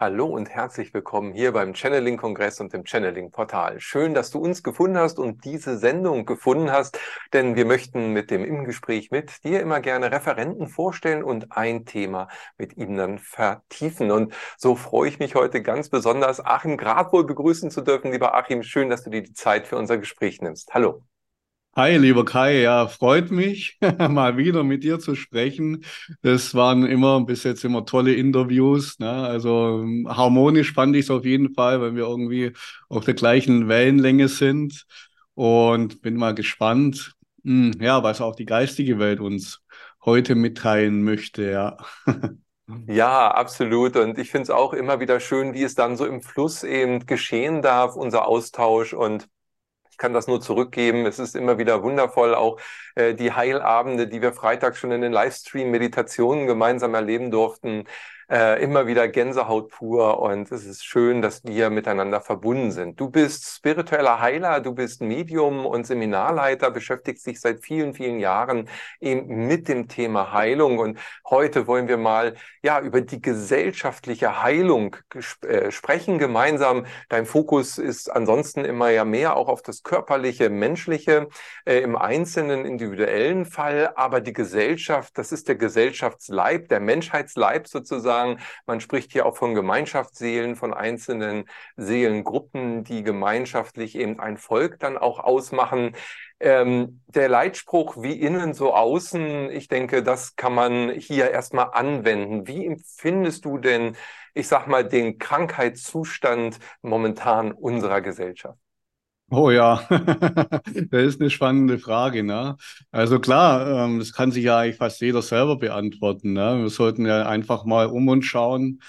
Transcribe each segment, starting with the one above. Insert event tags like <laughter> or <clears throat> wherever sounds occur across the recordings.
Hallo und herzlich willkommen hier beim Channeling-Kongress und dem Channeling-Portal. Schön, dass du uns gefunden hast und diese Sendung gefunden hast, denn wir möchten mit dem Im Gespräch mit dir immer gerne Referenten vorstellen und ein Thema mit ihnen dann vertiefen. Und so freue ich mich heute ganz besonders, Achim Gradwohl begrüßen zu dürfen. Lieber Achim, schön, dass du dir die Zeit für unser Gespräch nimmst. Hallo. Hi, lieber Kai, ja, freut mich, <laughs> mal wieder mit dir zu sprechen. Das waren immer bis jetzt immer tolle Interviews. Ne? Also harmonisch fand ich es auf jeden Fall, weil wir irgendwie auf der gleichen Wellenlänge sind. Und bin mal gespannt, hm, ja, was auch die geistige Welt uns heute mitteilen möchte, ja. <laughs> Ja, absolut. Und ich finde es auch immer wieder schön, wie es dann so im Fluss eben geschehen darf, unser Austausch. Und kann das nur zurückgeben. Es ist immer wieder wundervoll, auch äh, die Heilabende, die wir Freitag schon in den Livestream-Meditationen gemeinsam erleben durften äh, immer wieder Gänsehaut pur und es ist schön, dass wir miteinander verbunden sind. Du bist spiritueller Heiler, du bist Medium und Seminarleiter, beschäftigst dich seit vielen, vielen Jahren eben mit dem Thema Heilung und heute wollen wir mal ja über die gesellschaftliche Heilung äh, sprechen gemeinsam. Dein Fokus ist ansonsten immer ja mehr auch auf das körperliche, menschliche äh, im einzelnen individuellen Fall, aber die Gesellschaft, das ist der Gesellschaftsleib, der Menschheitsleib sozusagen sagen, man spricht hier auch von Gemeinschaftsseelen, von einzelnen Seelengruppen, die gemeinschaftlich eben ein Volk dann auch ausmachen. Ähm, der Leitspruch wie innen so außen, ich denke, das kann man hier erstmal anwenden. Wie empfindest du denn, ich sag mal, den Krankheitszustand momentan unserer Gesellschaft? Oh ja, <laughs> das ist eine spannende Frage. Ne? Also klar, ähm, das kann sich ja eigentlich fast jeder selber beantworten. Ne? Wir sollten ja einfach mal um uns schauen.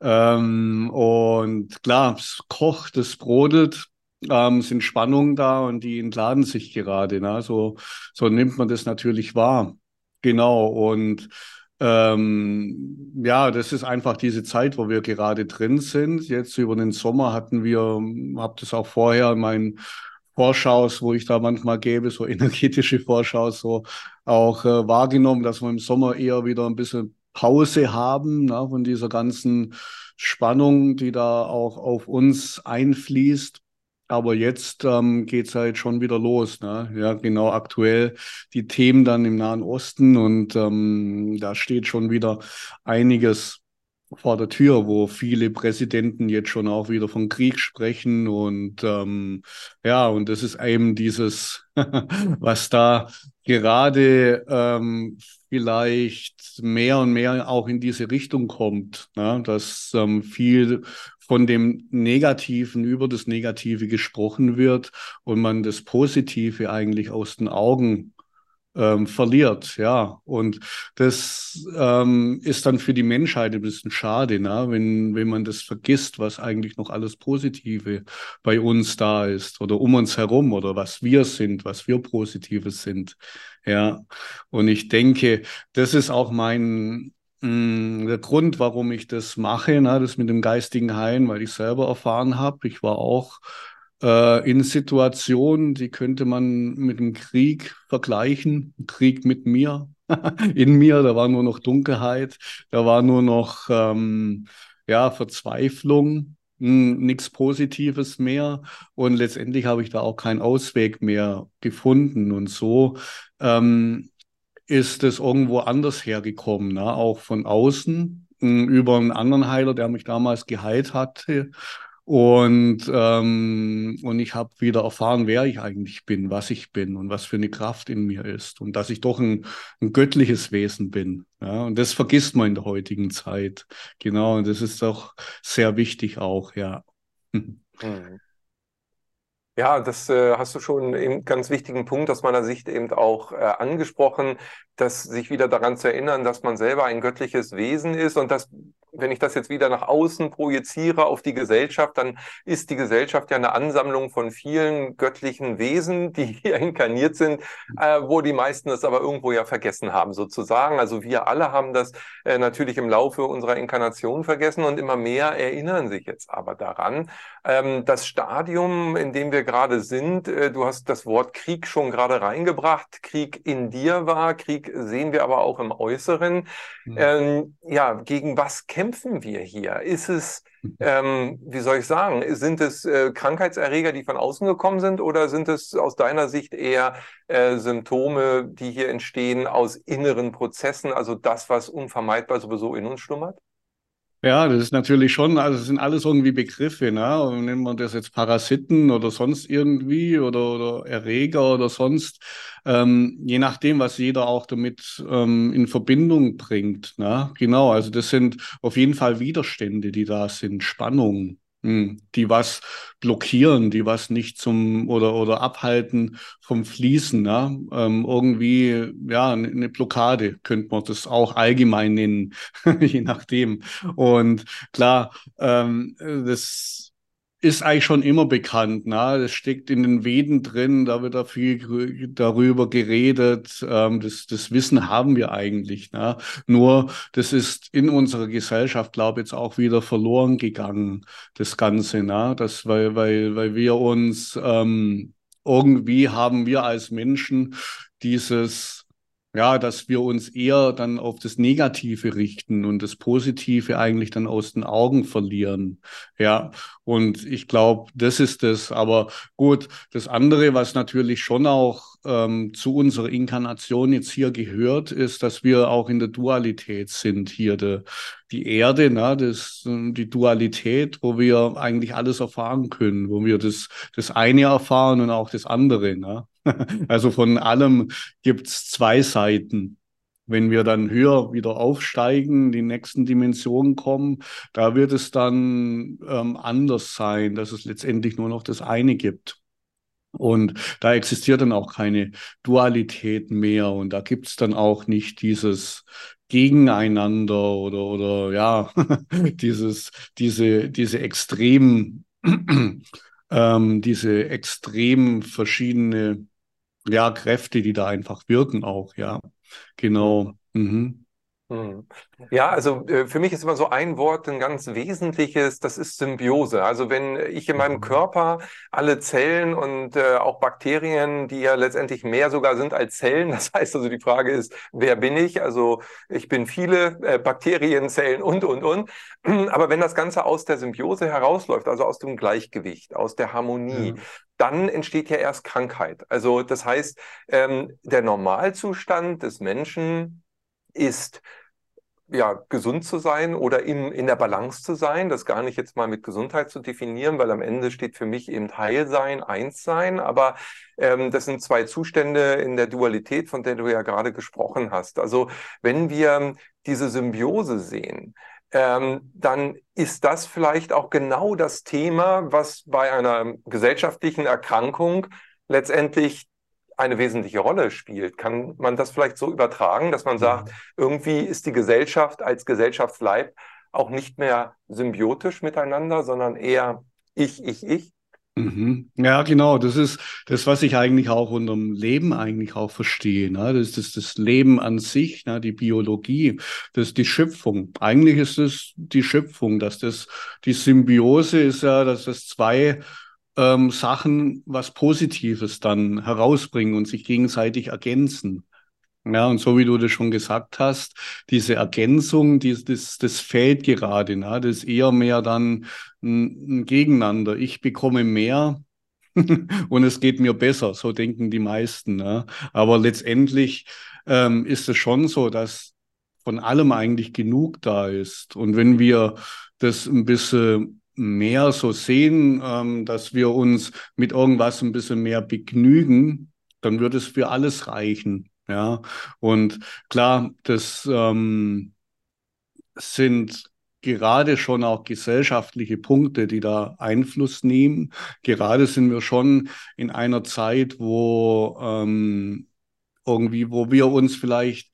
Ähm, und klar, es kocht, es brodelt, ähm, sind Spannungen da und die entladen sich gerade. Ne? So, so nimmt man das natürlich wahr. Genau. Und ähm, ja, das ist einfach diese Zeit, wo wir gerade drin sind. Jetzt über den Sommer hatten wir, habe das auch vorher in meinen Vorschaus, wo ich da manchmal gebe, so <laughs> energetische Vorschaus, so auch äh, wahrgenommen, dass wir im Sommer eher wieder ein bisschen Pause haben ne, von dieser ganzen Spannung, die da auch auf uns einfließt. Aber jetzt ähm, geht es halt schon wieder los. Ne? Ja, genau aktuell die Themen dann im Nahen Osten und ähm, da steht schon wieder einiges vor der Tür, wo viele Präsidenten jetzt schon auch wieder von Krieg sprechen und ähm, ja, und das ist eben dieses, <laughs> was da gerade ähm, vielleicht mehr und mehr auch in diese Richtung kommt, ne? dass ähm, viel von dem Negativen über das Negative gesprochen wird und man das Positive eigentlich aus den Augen ähm, verliert, ja. Und das ähm, ist dann für die Menschheit ein bisschen schade, ne? wenn, wenn man das vergisst, was eigentlich noch alles Positive bei uns da ist oder um uns herum oder was wir sind, was wir Positives sind. Ja. Und ich denke, das ist auch mein, der Grund, warum ich das mache, ne, das mit dem geistigen Heilen, weil ich selber erfahren habe. Ich war auch äh, in Situationen, die könnte man mit dem Krieg vergleichen. Krieg mit mir, <laughs> in mir, da war nur noch Dunkelheit, da war nur noch ähm, ja, Verzweiflung, hm, nichts Positives mehr. Und letztendlich habe ich da auch keinen Ausweg mehr gefunden. Und so ähm, ist es irgendwo anders hergekommen, ne? auch von außen hm, über einen anderen Heiler, der mich damals geheilt hatte. Und, ähm, und ich habe wieder erfahren, wer ich eigentlich bin, was ich bin und was für eine Kraft in mir ist und dass ich doch ein, ein göttliches Wesen bin. Ja? Und das vergisst man in der heutigen Zeit. Genau, und das ist doch sehr wichtig auch, ja. Mhm. Ja, das äh, hast du schon einen ganz wichtigen Punkt aus meiner Sicht eben auch äh, angesprochen, dass sich wieder daran zu erinnern, dass man selber ein göttliches Wesen ist und das wenn ich das jetzt wieder nach außen projiziere auf die Gesellschaft, dann ist die Gesellschaft ja eine Ansammlung von vielen göttlichen Wesen, die <laughs> hier inkarniert sind, äh, wo die meisten das aber irgendwo ja vergessen haben, sozusagen. Also wir alle haben das äh, natürlich im Laufe unserer Inkarnation vergessen und immer mehr erinnern sich jetzt aber daran. Ähm, das Stadium, in dem wir gerade sind, äh, du hast das Wort Krieg schon gerade reingebracht. Krieg in dir war, Krieg sehen wir aber auch im Äußeren. Mhm. Ähm, ja, gegen was kämpfen wir hier? Ist es, mhm. ähm, wie soll ich sagen, sind es äh, Krankheitserreger, die von außen gekommen sind oder sind es aus deiner Sicht eher äh, Symptome, die hier entstehen aus inneren Prozessen, also das, was unvermeidbar sowieso in uns schlummert? Ja, das ist natürlich schon, also es sind alles irgendwie Begriffe, ne? Und nennen wir das jetzt Parasiten oder sonst irgendwie oder, oder Erreger oder sonst, ähm, je nachdem, was jeder auch damit ähm, in Verbindung bringt. Ne? Genau, also das sind auf jeden Fall Widerstände, die da sind, Spannungen. Die was blockieren, die was nicht zum oder oder abhalten vom Fließen, ne? Ähm, irgendwie ja eine Blockade könnte man das auch allgemein nennen, <laughs> je nachdem. Und klar, ähm, das ist eigentlich schon immer bekannt. Ne? Das steckt in den Veden drin, da wird da viel darüber geredet. Ähm, das, das Wissen haben wir eigentlich. Ne? Nur das ist in unserer Gesellschaft, glaube ich, jetzt auch wieder verloren gegangen, das Ganze. Ne? Das, weil, weil, weil wir uns ähm, irgendwie haben wir als Menschen dieses ja, dass wir uns eher dann auf das Negative richten und das Positive eigentlich dann aus den Augen verlieren. Ja, und ich glaube, das ist es. Aber gut, das andere, was natürlich schon auch ähm, zu unserer Inkarnation jetzt hier gehört, ist, dass wir auch in der Dualität sind. Hier de, die Erde, ne, das, die Dualität, wo wir eigentlich alles erfahren können, wo wir das, das eine erfahren und auch das andere. Ne? <laughs> Also von allem gibt es zwei Seiten. Wenn wir dann höher wieder aufsteigen, die nächsten Dimensionen kommen, da wird es dann ähm, anders sein, dass es letztendlich nur noch das eine gibt. Und da existiert dann auch keine Dualität mehr und da gibt es dann auch nicht dieses Gegeneinander oder, oder ja, <laughs> dieses, diese, diese extremen, <clears throat> ähm, diese extrem verschiedene ja, Kräfte, die da einfach wirken auch, ja. Genau. Mhm. Hm. Ja, also äh, für mich ist immer so ein Wort ein ganz wesentliches, das ist Symbiose. Also wenn ich in meinem mhm. Körper alle Zellen und äh, auch Bakterien, die ja letztendlich mehr sogar sind als Zellen, <laughs> das heißt also die Frage ist, wer bin ich? Also ich bin viele äh, Bakterien, Zellen und, und, und. <clears throat> Aber wenn das Ganze aus der Symbiose herausläuft, also aus dem Gleichgewicht, aus der Harmonie, ja dann entsteht ja erst Krankheit. Also das heißt, ähm, der Normalzustand des Menschen ist ja, gesund zu sein oder in, in der Balance zu sein, das gar nicht jetzt mal mit Gesundheit zu definieren, weil am Ende steht für mich eben Heilsein, Einssein, aber ähm, das sind zwei Zustände in der Dualität, von der du ja gerade gesprochen hast. Also wenn wir diese Symbiose sehen, ähm, dann ist das vielleicht auch genau das Thema, was bei einer gesellschaftlichen Erkrankung letztendlich eine wesentliche Rolle spielt. Kann man das vielleicht so übertragen, dass man mhm. sagt, irgendwie ist die Gesellschaft als Gesellschaftsleib auch nicht mehr symbiotisch miteinander, sondern eher ich, ich, ich? Mhm. Ja, genau. Das ist das, was ich eigentlich auch unter dem Leben eigentlich auch verstehe. Ne? Das ist das, Leben an sich, ne? die Biologie, das ist die Schöpfung. Eigentlich ist es die Schöpfung, dass das die Symbiose ist ja, dass das zwei ähm, Sachen was Positives dann herausbringen und sich gegenseitig ergänzen. Ja, und so wie du das schon gesagt hast, diese Ergänzung, die, das, das fehlt gerade. Ne? Das ist eher mehr dann ein, ein Gegeneinander. Ich bekomme mehr <laughs> und es geht mir besser. So denken die meisten. Ne? Aber letztendlich ähm, ist es schon so, dass von allem eigentlich genug da ist. Und wenn wir das ein bisschen mehr so sehen, ähm, dass wir uns mit irgendwas ein bisschen mehr begnügen, dann wird es für alles reichen. Ja, und klar, das ähm, sind gerade schon auch gesellschaftliche Punkte, die da Einfluss nehmen. Gerade sind wir schon in einer Zeit, wo ähm, irgendwie, wo wir uns vielleicht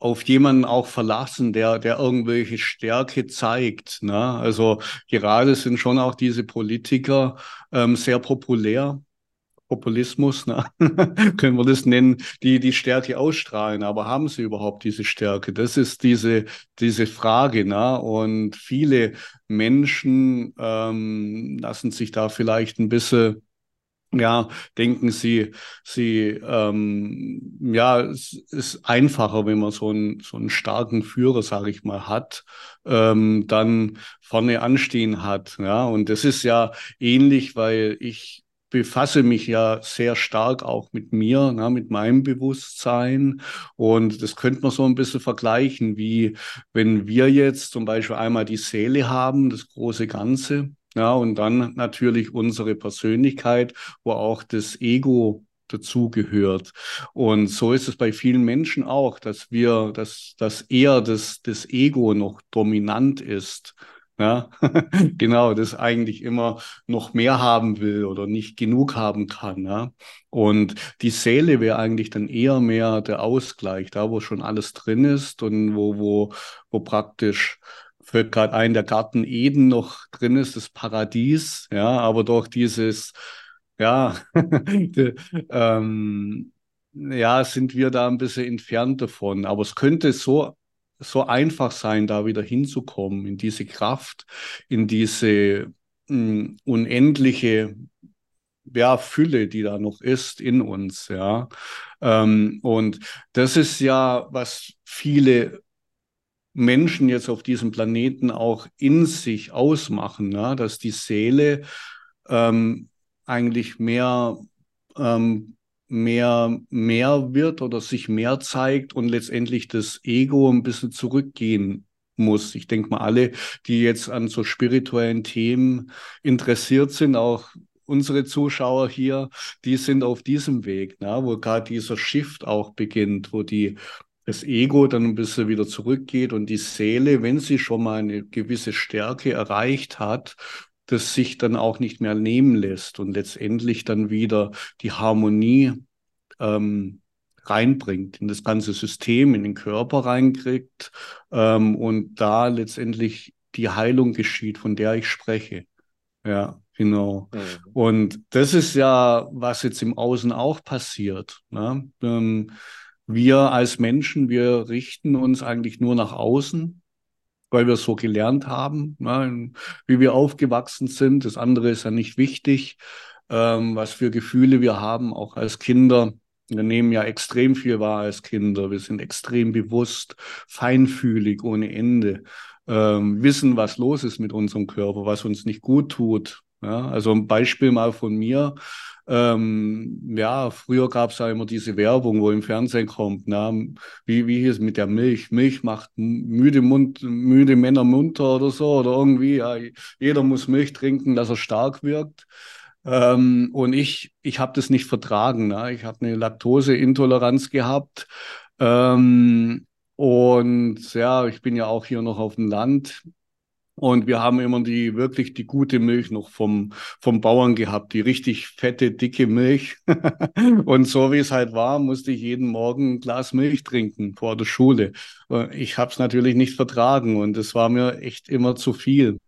auf jemanden auch verlassen, der, der irgendwelche Stärke zeigt. Ne? Also gerade sind schon auch diese Politiker ähm, sehr populär. Populismus, ne? <laughs> können wir das nennen, die die Stärke ausstrahlen. Aber haben sie überhaupt diese Stärke? Das ist diese, diese Frage. Ne? Und viele Menschen ähm, lassen sich da vielleicht ein bisschen ja, denken Sie, Sie, ähm, ja, es ist einfacher, wenn man so einen, so einen starken Führer, sage ich mal, hat, ähm, dann vorne anstehen hat. Ja, und das ist ja ähnlich, weil ich befasse mich ja sehr stark auch mit mir, na, mit meinem Bewusstsein. Und das könnte man so ein bisschen vergleichen, wie wenn wir jetzt zum Beispiel einmal die Seele haben, das große Ganze, ja, und dann natürlich unsere Persönlichkeit, wo auch das Ego dazugehört. Und so ist es bei vielen Menschen auch, dass wir, dass, dass eher das, das Ego noch dominant ist. Ja, <laughs> genau, das eigentlich immer noch mehr haben will oder nicht genug haben kann. Ja. Und die Seele wäre eigentlich dann eher mehr der Ausgleich, da wo schon alles drin ist und wo, wo, wo praktisch fällt gerade ein, der Garten Eden noch drin ist, das Paradies, ja, aber doch dieses, ja, <laughs> ähm, ja, sind wir da ein bisschen entfernt davon. Aber es könnte so, so einfach sein, da wieder hinzukommen, in diese Kraft, in diese mh, hm, unendliche ja, Fülle, die da noch ist in uns, ja. Ähm, und das ist ja, was viele Menschen jetzt auf diesem Planeten auch in sich ausmachen, ne? dass die Seele ähm, eigentlich mehr, ähm, mehr, mehr wird oder sich mehr zeigt und letztendlich das Ego ein bisschen zurückgehen muss. Ich denke mal, alle, die jetzt an so spirituellen Themen interessiert sind, auch unsere Zuschauer hier, die sind auf diesem Weg, ne, wo gerade dieser Shift auch beginnt, wo die das Ego dann ein bisschen wieder zurückgeht und die Seele, wenn sie schon mal eine gewisse Stärke erreicht hat, das sich dann auch nicht mehr nehmen lässt und letztendlich dann wieder die Harmonie ähm, reinbringt, in das ganze System, in den Körper reinkriegt ähm, und da letztendlich die Heilung geschieht, von der ich spreche. Ja, genau. Mhm. Und das ist ja, was jetzt im Außen auch passiert. Ne? Ähm, wir als Menschen, wir richten uns eigentlich nur nach außen, weil wir es so gelernt haben, ne, wie wir aufgewachsen sind. Das andere ist ja nicht wichtig, ähm, was für Gefühle wir haben, auch als Kinder. Wir nehmen ja extrem viel wahr als Kinder. Wir sind extrem bewusst, feinfühlig ohne Ende, ähm, wissen, was los ist mit unserem Körper, was uns nicht gut tut. Ja, also ein Beispiel mal von mir. Ähm, ja, früher gab es ja immer diese Werbung, wo im Fernsehen kommt, na, wie, wie hieß es mit der Milch? Milch macht müde, Mund, müde Männer munter oder so, oder irgendwie, ja, jeder muss Milch trinken, dass er stark wirkt. Ähm, und ich, ich habe das nicht vertragen. Ne? Ich habe eine Laktoseintoleranz gehabt. Ähm, und ja, ich bin ja auch hier noch auf dem Land. Und wir haben immer die wirklich die gute Milch noch vom, vom Bauern gehabt, die richtig fette, dicke Milch. <laughs> und so wie es halt war, musste ich jeden Morgen ein Glas Milch trinken vor der Schule. Ich habe es natürlich nicht vertragen und es war mir echt immer zu viel.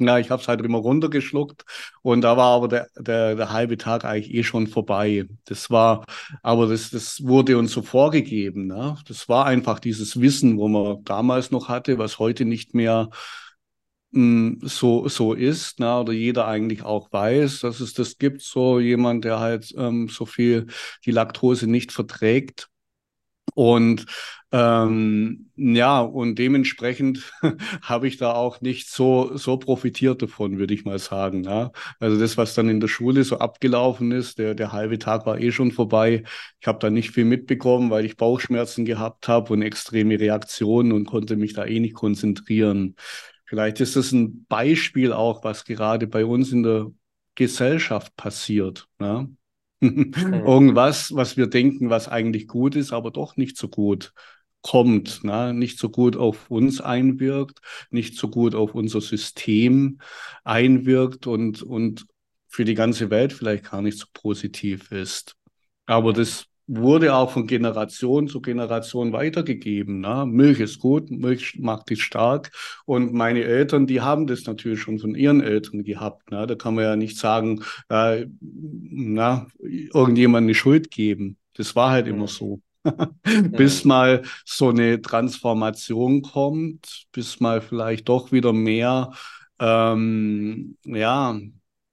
Ja, ich habe es halt immer runtergeschluckt und da war aber der, der, der halbe Tag eigentlich eh schon vorbei. Das war, aber das, das wurde uns so vorgegeben. Ne? Das war einfach dieses Wissen, wo man damals noch hatte, was heute nicht mehr so, so ist, ne, oder jeder eigentlich auch weiß, dass es das gibt, so jemand, der halt ähm, so viel die Laktose nicht verträgt. Und ähm, ja, und dementsprechend <laughs> habe ich da auch nicht so, so profitiert davon, würde ich mal sagen. Ja. Also das, was dann in der Schule so abgelaufen ist, der, der halbe Tag war eh schon vorbei. Ich habe da nicht viel mitbekommen, weil ich Bauchschmerzen gehabt habe und extreme Reaktionen und konnte mich da eh nicht konzentrieren. Vielleicht ist es ein Beispiel auch, was gerade bei uns in der Gesellschaft passiert. Ne? Mhm. <laughs> Irgendwas, was wir denken, was eigentlich gut ist, aber doch nicht so gut kommt, ne? nicht so gut auf uns einwirkt, nicht so gut auf unser System einwirkt und, und für die ganze Welt vielleicht gar nicht so positiv ist. Aber das wurde auch von Generation zu Generation weitergegeben. Ne? Milch ist gut, Milch macht dich stark. Und meine Eltern, die haben das natürlich schon von ihren Eltern gehabt. Ne? Da kann man ja nicht sagen, äh, na, irgendjemand eine Schuld geben. Das war halt immer so. <laughs> bis mal so eine Transformation kommt, bis mal vielleicht doch wieder mehr ähm, ja,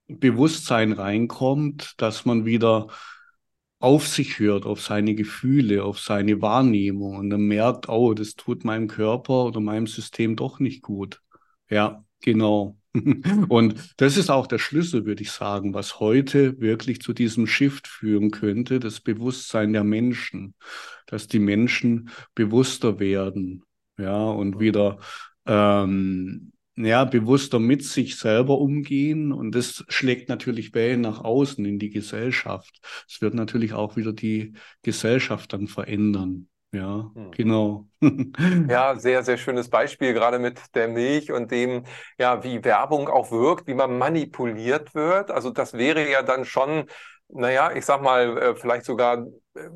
Bewusstsein reinkommt, dass man wieder auf sich hört, auf seine Gefühle, auf seine Wahrnehmung und dann merkt, oh, das tut meinem Körper oder meinem System doch nicht gut. Ja, genau. <laughs> Und das ist auch der Schlüssel, würde ich sagen, was heute wirklich zu diesem Shift führen könnte, das Bewusstsein der Menschen, dass die Menschen bewusster werden, ja, und wieder ähm, ja, bewusster mit sich selber umgehen. Und das schlägt natürlich Wellen nach außen in die Gesellschaft. Es wird natürlich auch wieder die Gesellschaft dann verändern. Ja, hm. genau. <laughs> Ja, sehr, sehr schönes Beispiel, gerade mit der Milch und dem, ja, wie Werbung auch wirkt, wie man manipuliert wird. Also das wäre ja dann schon, naja, ich sag mal, äh, vielleicht sogar äh,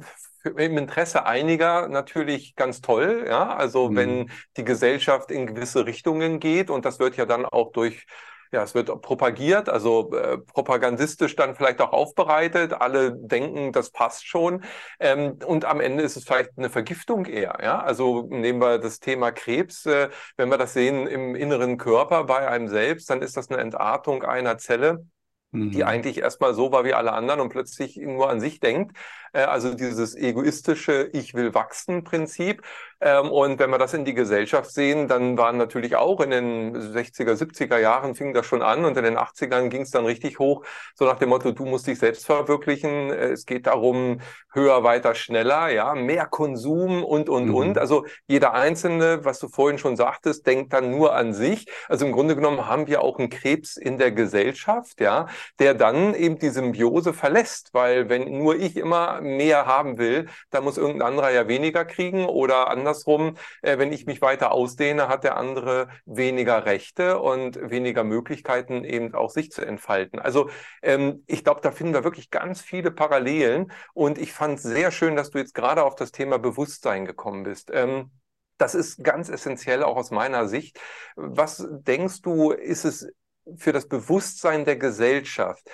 im Interesse einiger natürlich ganz toll, ja. Also mhm. wenn die Gesellschaft in gewisse Richtungen geht und das wird ja dann auch durch ja, es wird propagiert, also äh, propagandistisch dann vielleicht auch aufbereitet. Alle denken, das passt schon. Ähm, und am Ende ist es vielleicht eine Vergiftung eher. Ja? Also nehmen wir das Thema Krebs. Äh, wenn wir das sehen im inneren Körper bei einem selbst, dann ist das eine Entartung einer Zelle die mhm. eigentlich erstmal so war wie alle anderen und plötzlich nur an sich denkt. Äh, also dieses egoistische Ich will wachsen Prinzip. Ähm, und wenn wir das in die Gesellschaft sehen, dann waren natürlich auch in den 60er, 70er Jahren fing das schon an und in den 80ern ging es dann richtig hoch, so nach dem Motto, du musst dich selbst verwirklichen. Es geht darum, höher, weiter, schneller, ja, mehr Konsum und, und, mhm. und. Also jeder Einzelne, was du vorhin schon sagtest, denkt dann nur an sich. Also im Grunde genommen haben wir auch einen Krebs in der Gesellschaft, ja, der dann eben die Symbiose verlässt, weil wenn nur ich immer mehr haben will, dann muss irgendein anderer ja weniger kriegen oder andersrum, äh, wenn ich mich weiter ausdehne, hat der andere weniger Rechte und weniger Möglichkeiten eben auch sich zu entfalten. Also ähm, ich glaube, da finden wir wirklich ganz viele Parallelen und ich fand es sehr schön, dass du jetzt gerade auf das Thema Bewusstsein gekommen bist. Ähm, das ist ganz essentiell auch aus meiner Sicht. Was denkst du, ist es für das Bewusstsein der Gesellschaft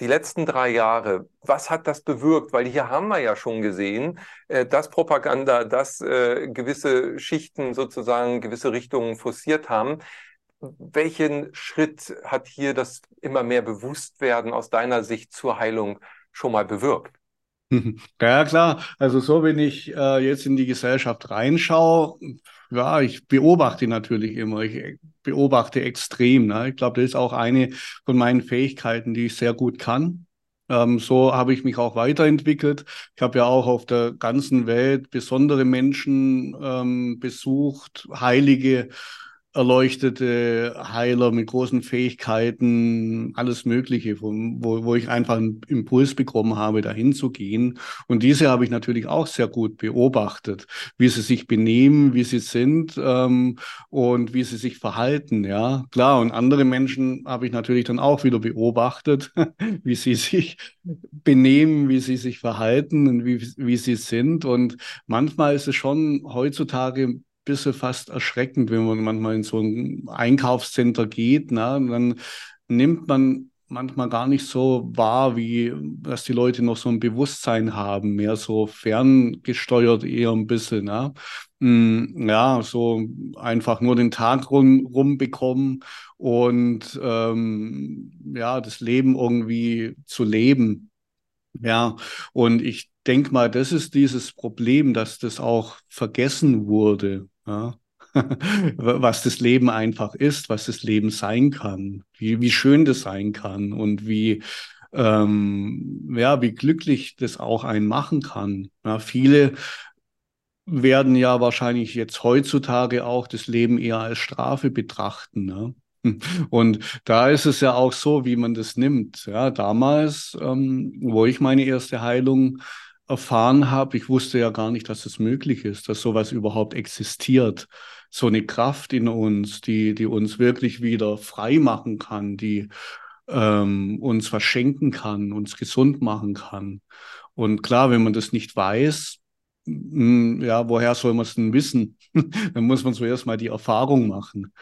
die letzten drei Jahre, was hat das bewirkt? Weil hier haben wir ja schon gesehen, äh, dass Propaganda, dass äh, gewisse Schichten sozusagen gewisse Richtungen forciert haben. Welchen Schritt hat hier das immer mehr Bewusstwerden aus deiner Sicht zur Heilung schon mal bewirkt? <laughs> Ja, klar. Also so, wenn ich äh, jetzt in die Gesellschaft reinschaue, ja, ich beobachte natürlich immer. Ich beobachte extrem. Ne? Ich glaube, das ist auch eine von meinen Fähigkeiten, die ich sehr gut kann. Ähm, so habe ich mich auch weiterentwickelt. Ich habe ja auch auf der ganzen Welt besondere Menschen ähm, besucht, Heilige erleuchtete Heiler mit großen Fähigkeiten, alles Mögliche, wo, wo ich einfach einen Impuls bekommen habe, dahin zu gehen. Und diese habe ich natürlich auch sehr gut beobachtet, wie sie sich benehmen, wie sie sind ähm, und wie sie sich verhalten. Ja, klar. Und andere Menschen habe ich natürlich dann auch wieder beobachtet, <laughs> wie sie sich benehmen, wie sie sich verhalten und wie, wie sie sind. Und manchmal ist es schon heutzutage bisschen fast erschreckend, wenn man manchmal in so ein Einkaufscenter geht. Ne? dann nimmt man manchmal gar nicht so wahr, wie dass die Leute noch so ein Bewusstsein haben, mehr so ferngesteuert eher ein bisschen. Ne? Mm, ja, so einfach nur den Tag rum, rumbekommen und ähm, ja, das Leben irgendwie zu leben. Ja, und ich denke mal, das ist dieses Problem, dass das auch vergessen wurde. Ja? <laughs> was das Leben einfach ist, was das Leben sein kann, wie, wie schön das sein kann und wie, ähm, ja, wie glücklich das auch einen machen kann. Ja, viele werden ja wahrscheinlich jetzt heutzutage auch das Leben eher als Strafe betrachten. Ne? <laughs> Und da ist es ja auch so, wie man das nimmt. Ja, damals, ähm, wo ich meine erste Heilung erfahren habe, ich wusste ja gar nicht, dass es möglich ist, dass sowas überhaupt existiert. So eine Kraft in uns, die, die uns wirklich wieder frei machen kann, die ähm, uns was schenken kann, uns gesund machen kann. Und klar, wenn man das nicht weiß, ja, woher soll man es denn wissen? <laughs> Dann muss man zuerst mal die Erfahrung machen.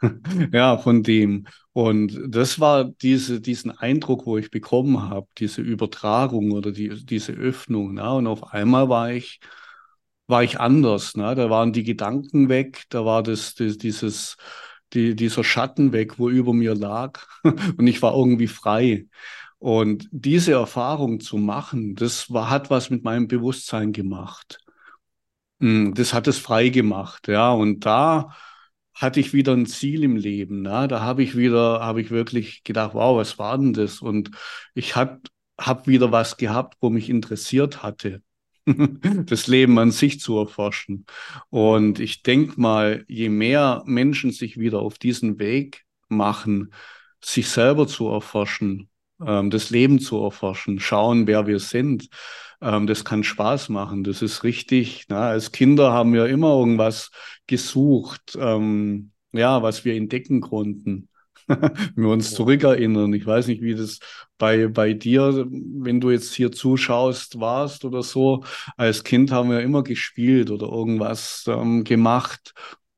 <laughs> ja, von dem. Und das war diese, diesen Eindruck, wo ich bekommen habe, diese Übertragung oder die, diese Öffnung. Ne? Und auf einmal war ich, war ich anders. Ne? Da waren die Gedanken weg, da war das, das dieses, die, dieser Schatten weg, wo über mir lag. <laughs> Und ich war irgendwie frei. Und diese Erfahrung zu machen, das war, hat was mit meinem Bewusstsein gemacht. Hm, das hat es frei gemacht, ja. Und da hatte ich wieder ein Ziel im Leben. Ne? Da habe ich wieder, habe ich wirklich gedacht, wow, was war denn das? Und ich habe hab wieder was gehabt, wo mich interessiert hatte, <laughs> das Leben an sich zu erforschen. Und ich denke mal, je mehr Menschen sich wieder auf diesen Weg machen, sich selber zu erforschen, ähm, das Leben zu erforschen, schauen, wer wir sind. Ähm, das kann Spaß machen. Das ist richtig. Na, als Kinder haben wir immer irgendwas gesucht, ähm, ja, was wir entdecken konnten. <laughs> wenn wir uns zurückerinnern. Ich weiß nicht, wie das bei, bei dir, wenn du jetzt hier zuschaust, warst oder so. Als Kind haben wir immer gespielt oder irgendwas ähm, gemacht,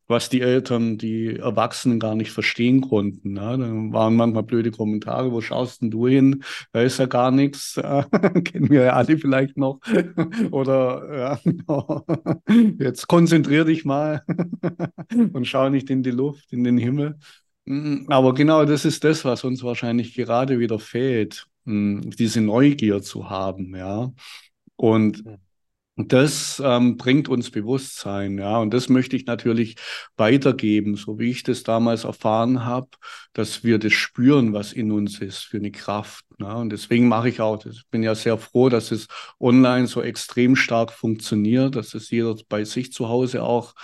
was die Eltern, die Erwachsenen gar nicht verstehen konnten. Ne? Da waren manchmal blöde Kommentare, wo schaust denn du hin? Da ist ja gar nichts. <laughs> Kennen wir ja alle vielleicht noch. <laughs> Oder ja, <laughs> genau. jetzt konzentrier dich mal und schau nicht in die Luft, in den Himmel. Mm, aber genau das ist das, was uns wahrscheinlich gerade wieder fehlt, mm, diese Neugier zu haben, ja. Und das ähm, bringt uns Bewusstsein, ja, und das möchte ich natürlich weitergeben, so wie ich das damals erfahren habe, dass wir das spüren, was in uns ist für eine Kraft. Ne? Und deswegen mache ich auch, ich bin ja sehr froh, dass es online so extrem stark funktioniert, dass es jeder bei sich zu Hause auch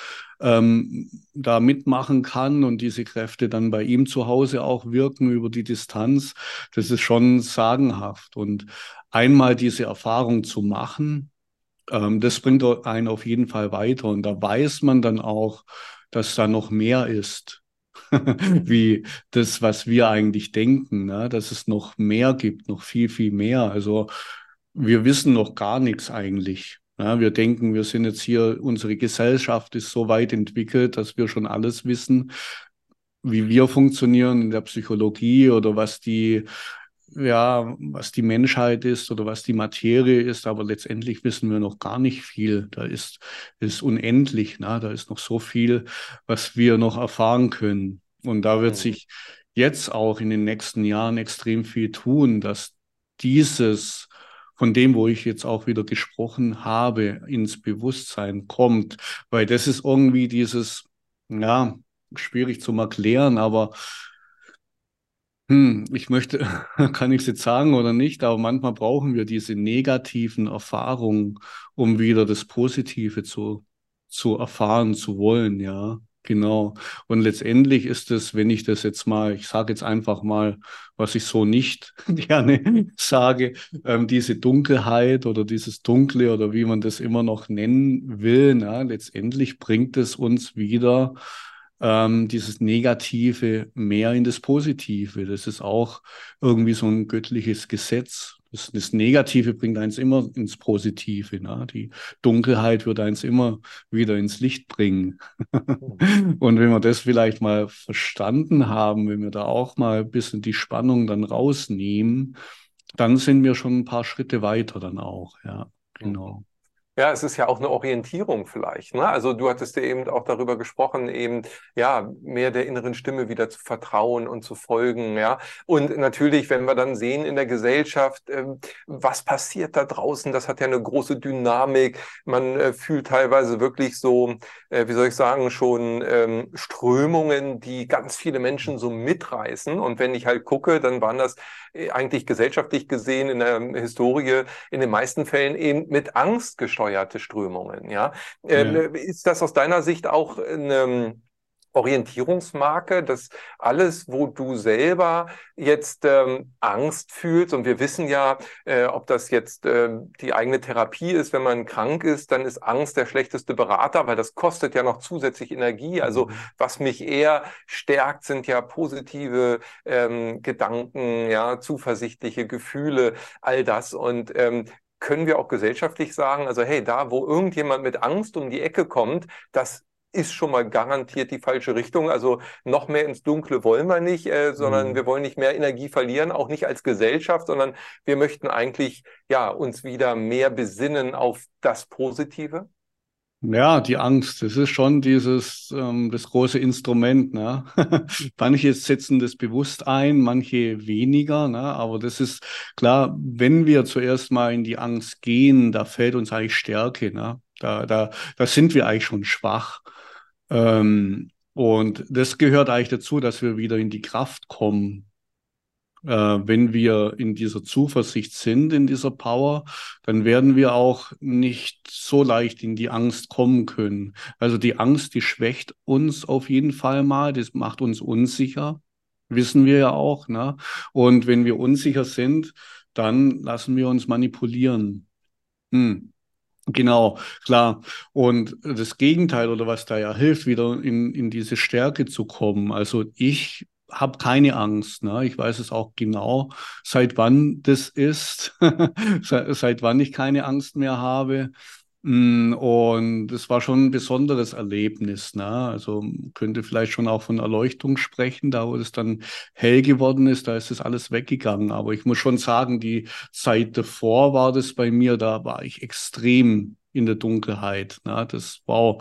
ähm, da mitmachen kann und diese Kräfte dann bei ihm zu Hause auch wirken über die Distanz. Das ist schon sagenhaft. Und einmal diese Erfahrung zu machen, ähm, das bringt einen auf jeden Fall weiter. Und da weiß man dann auch, dass da noch mehr ist, <laughs> wie das, was wir eigentlich denken, ne? dass es noch mehr gibt, noch viel, viel mehr. Also wir wissen noch gar nichts eigentlich. Ja, wir denken, wir sind jetzt hier, unsere Gesellschaft ist so weit entwickelt, dass wir schon alles wissen, wie wir funktionieren in der Psychologie oder was die ja, was die Menschheit ist oder was die Materie ist, aber letztendlich wissen wir noch gar nicht viel. Da ist, ist unendlich, ne? da ist noch so viel, was wir noch erfahren können. Und da wird mhm. sich jetzt auch in den nächsten Jahren extrem viel tun, dass dieses von dem, wo ich jetzt auch wieder gesprochen habe, ins Bewusstsein kommt, weil das ist irgendwie dieses, ja, schwierig zum erklären, aber hm, ich möchte, <laughs> kann ich es jetzt sagen oder nicht, aber manchmal brauchen wir diese negativen Erfahrungen, um wieder das Positive zu, zu erfahren zu wollen, ja. Genau. Und letztendlich ist es, wenn ich das jetzt mal, ich sage jetzt einfach mal, was ich so nicht <laughs> gerne sage, ähm, diese Dunkelheit oder dieses Dunkle oder wie man das immer noch nennen will, na, letztendlich bringt es uns wieder ähm, dieses Negative mehr in das Positive. Das ist auch irgendwie so ein göttliches Gesetz. Das, das Negative bringt eins immer ins Positive. Ne? Die Dunkelheit wird eins immer wieder ins Licht bringen. <laughs> Und wenn wir das vielleicht mal verstanden haben, wenn wir da auch mal ein bisschen die Spannung dann rausnehmen, dann sind wir schon ein paar Schritte weiter dann auch. Ja, genau. Ja, es ist ja auch eine Orientierung vielleicht. Ne? Also du hattest ja eben auch darüber gesprochen, eben ja mehr der inneren Stimme wieder zu vertrauen und zu folgen. Ja, und natürlich, wenn wir dann sehen in der Gesellschaft, äh, was passiert da draußen, das hat ja eine große Dynamik. Man äh, fühlt teilweise wirklich so, äh, wie soll ich sagen, schon ähm, Strömungen, die ganz viele Menschen so mitreißen. Und wenn ich halt gucke, dann waren das äh, eigentlich gesellschaftlich gesehen in der Historie in den meisten Fällen eben mit Angst gesteuerte Strömungen. Ja? Ähm, ja. Ist das aus deiner Sicht auch eine Orientierungsmarke, dass alles, wo du selber jetzt ähm, Angst fühlst, und wir wissen ja, äh, ob das jetzt äh, die eigene Therapie ist, wenn man krank ist, dann ist Angst der schlechteste Berater, weil das kostet ja noch zusätzlich Energie. Also mhm. was mich eher stärkt, sind ja positive ähm, Gedanken, ja, zuversichtliche Gefühle, all das. Und ähm, können wir auch gesellschaftlich sagen, also hey, da, wo irgendjemand mit Angst um die Ecke kommt, das ist schon mal garantiert die falsche Richtung. Also noch mehr ins Dunkle wollen wir nicht, äh, sondern mhm. wir wollen nicht mehr Energie verlieren, auch nicht als Gesellschaft, sondern wir möchten eigentlich ja uns wieder mehr besinnen auf das Positive. Ja, die Angst, das ist schon dieses, ähm, das große Instrument. Ne? <laughs> manche setzen das bewusst ein, manche weniger. Ne? Aber das ist klar, wenn wir zuerst mal in die Angst gehen, da fällt uns eigentlich Stärke. Ne? Da, da, da sind wir eigentlich schon schwach. Ähm, und das gehört eigentlich dazu, dass wir wieder in die Kraft kommen. Äh, wenn wir in dieser Zuversicht sind, in dieser Power, dann werden wir auch nicht so leicht in die Angst kommen können. Also die Angst, die schwächt uns auf jeden Fall mal, das macht uns unsicher, wissen wir ja auch. Ne? Und wenn wir unsicher sind, dann lassen wir uns manipulieren. Hm. Genau, klar. Und das Gegenteil oder was da ja hilft, wieder in, in diese Stärke zu kommen. Also ich habe keine Angst. Ne? Ich weiß es auch genau, seit wann das ist, <laughs> seit wann ich keine Angst mehr habe. Mm, und es war schon ein besonderes Erlebnis. Ne? Also könnte vielleicht schon auch von Erleuchtung sprechen, da wo es dann hell geworden ist, da ist das alles weggegangen. Aber ich muss schon sagen, die Zeit davor war das bei mir, da war ich extrem in der Dunkelheit. Ne? Das war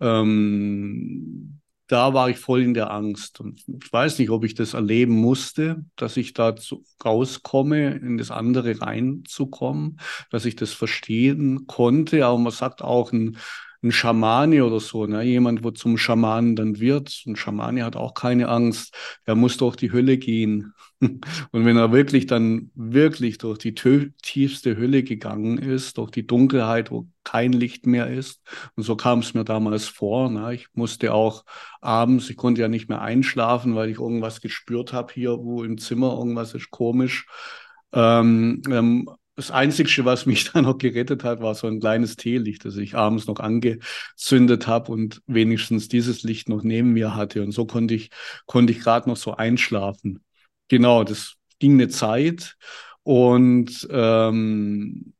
ähm, da war ich voll in der Angst. Und ich weiß nicht, ob ich das erleben musste, dass ich da rauskomme, in das andere reinzukommen, dass ich das verstehen konnte. Aber man sagt auch, ein, ein Schamane oder so, ne? jemand, wo zum Schamanen dann wird. Ein Schamane hat auch keine Angst. Der muss durch die Hölle gehen. <laughs> Und wenn er wirklich dann wirklich durch die tiefste Hölle gegangen ist, durch die Dunkelheit, wo kein Licht mehr ist, und so kam es mir damals vor, ne? ich musste auch abends, ich konnte ja nicht mehr einschlafen, weil ich irgendwas gespürt habe hier, wo im Zimmer irgendwas ist komisch. Ähm, ähm, das Einzige, was mich <laughs> da noch gerettet hat, war so ein kleines Teelicht, das ich abends noch angezündet habe und wenigstens dieses Licht noch neben mir hatte. Und so konnte ich, konnte ich gerade noch so einschlafen. Genau, das ging eine Zeit und ähm,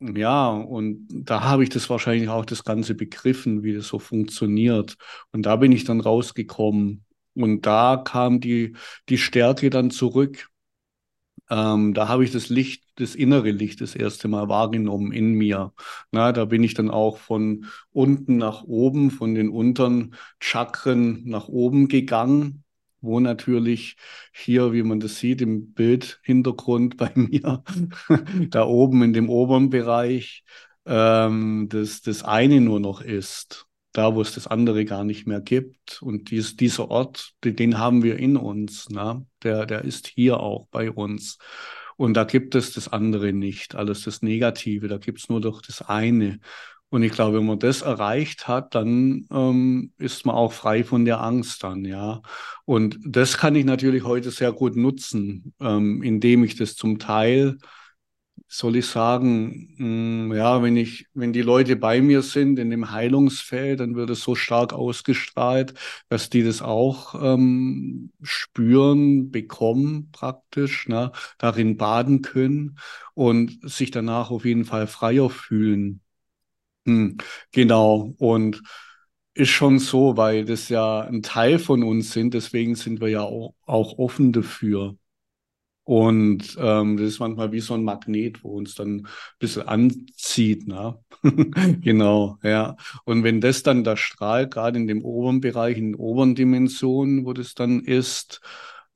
ja, und da habe ich das wahrscheinlich auch das Ganze begriffen, wie das so funktioniert. Und da bin ich dann rausgekommen. Und da kam die, die Stärke dann zurück. Ähm, da habe ich das Licht, das innere Licht das erste Mal wahrgenommen in mir. Na, da bin ich dann auch von unten nach oben, von den unteren Chakren nach oben gegangen wo natürlich hier, wie man das sieht im Bildhintergrund <laughs> bei mir, da oben in dem oberen Bereich, ähm, das, das eine nur noch ist, da wo es das andere gar nicht mehr gibt. Und dies, dieser Ort, den, haben wir in uns, ne? der, der ist hier auch bei uns. Und da gibt es das andere nicht, alles das Negative, da gibt es nur doch das eine. Und ich glaube, wenn man das erreicht hat, dann ähm, ist man auch frei von der Angst dann, ja. Und das kann ich natürlich heute sehr gut nutzen, ähm, indem ich das zum Teil, soll ich sagen, mh, hm, ja, wenn ich, wenn die Leute bei mir sind in dem Heilungsfeld, dann wird es so stark ausgestrahlt, dass die das auch ähm, spüren, bekommen praktisch, ne, darin baden können und sich danach auf jeden Fall freier fühlen. Hm, genau. Und ist schon so, weil das ja ein Teil von uns sind, deswegen sind wir ja auch, auch offen dafür. Und ähm, das ist manchmal wie so ein Magnet, wo uns dann ein bisschen anzieht. Ne? <laughs> genau, ja. Und wenn das dann da strahlt, gerade in dem oberen Bereich, in den oberen Dimensionen, wo das dann ist,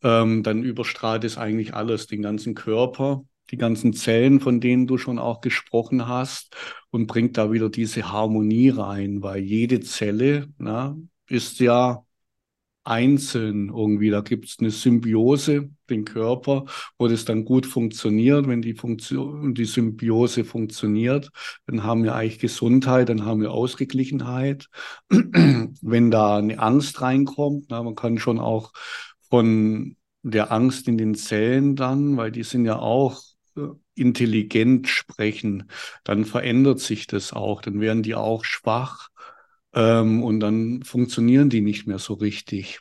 ähm, dann überstrahlt es eigentlich alles, den ganzen Körper die ganzen Zellen, von denen du schon auch gesprochen hast, und bringt da wieder diese Harmonie rein, weil jede Zelle na, ist ja einzeln irgendwie. Da gibt es eine Symbiose, den Körper, wo das dann gut funktioniert. Wenn die Funktion, die Symbiose funktioniert, dann haben wir eigentlich Gesundheit, dann haben wir Ausgeglichenheit. <clears throat> Wenn da eine Angst reinkommt, na, man kann schon auch von der Angst in den Zellen dann, weil die sind ja auch äh, intelligent sprechen, dann verändert sich das auch, dann werden die auch schwach ähm, und dann funktionieren die nicht mehr so richtig.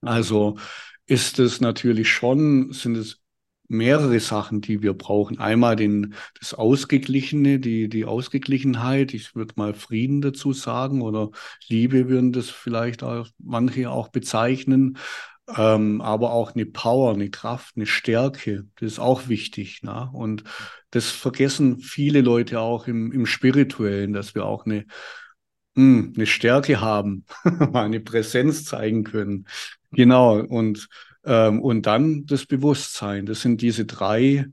Also ist es natürlich schon, sind es mehrere Sachen, die wir brauchen. Einmal den, das Ausgeglichene, die, die Ausgeglichenheit. Ich würde mal Frieden dazu sagen oder Liebe würden das vielleicht auch manche auch bezeichnen. Ähm, aber auch eine Power, eine Kraft, eine Stärke, das ist auch wichtig. Ne? Und das vergessen viele Leute auch im, im Spirituellen, dass wir auch eine, mh, hm, eine Stärke haben, <laughs> eine Präsenz zeigen können. Genau. Und, ähm, und dann das Bewusstsein. Das sind diese drei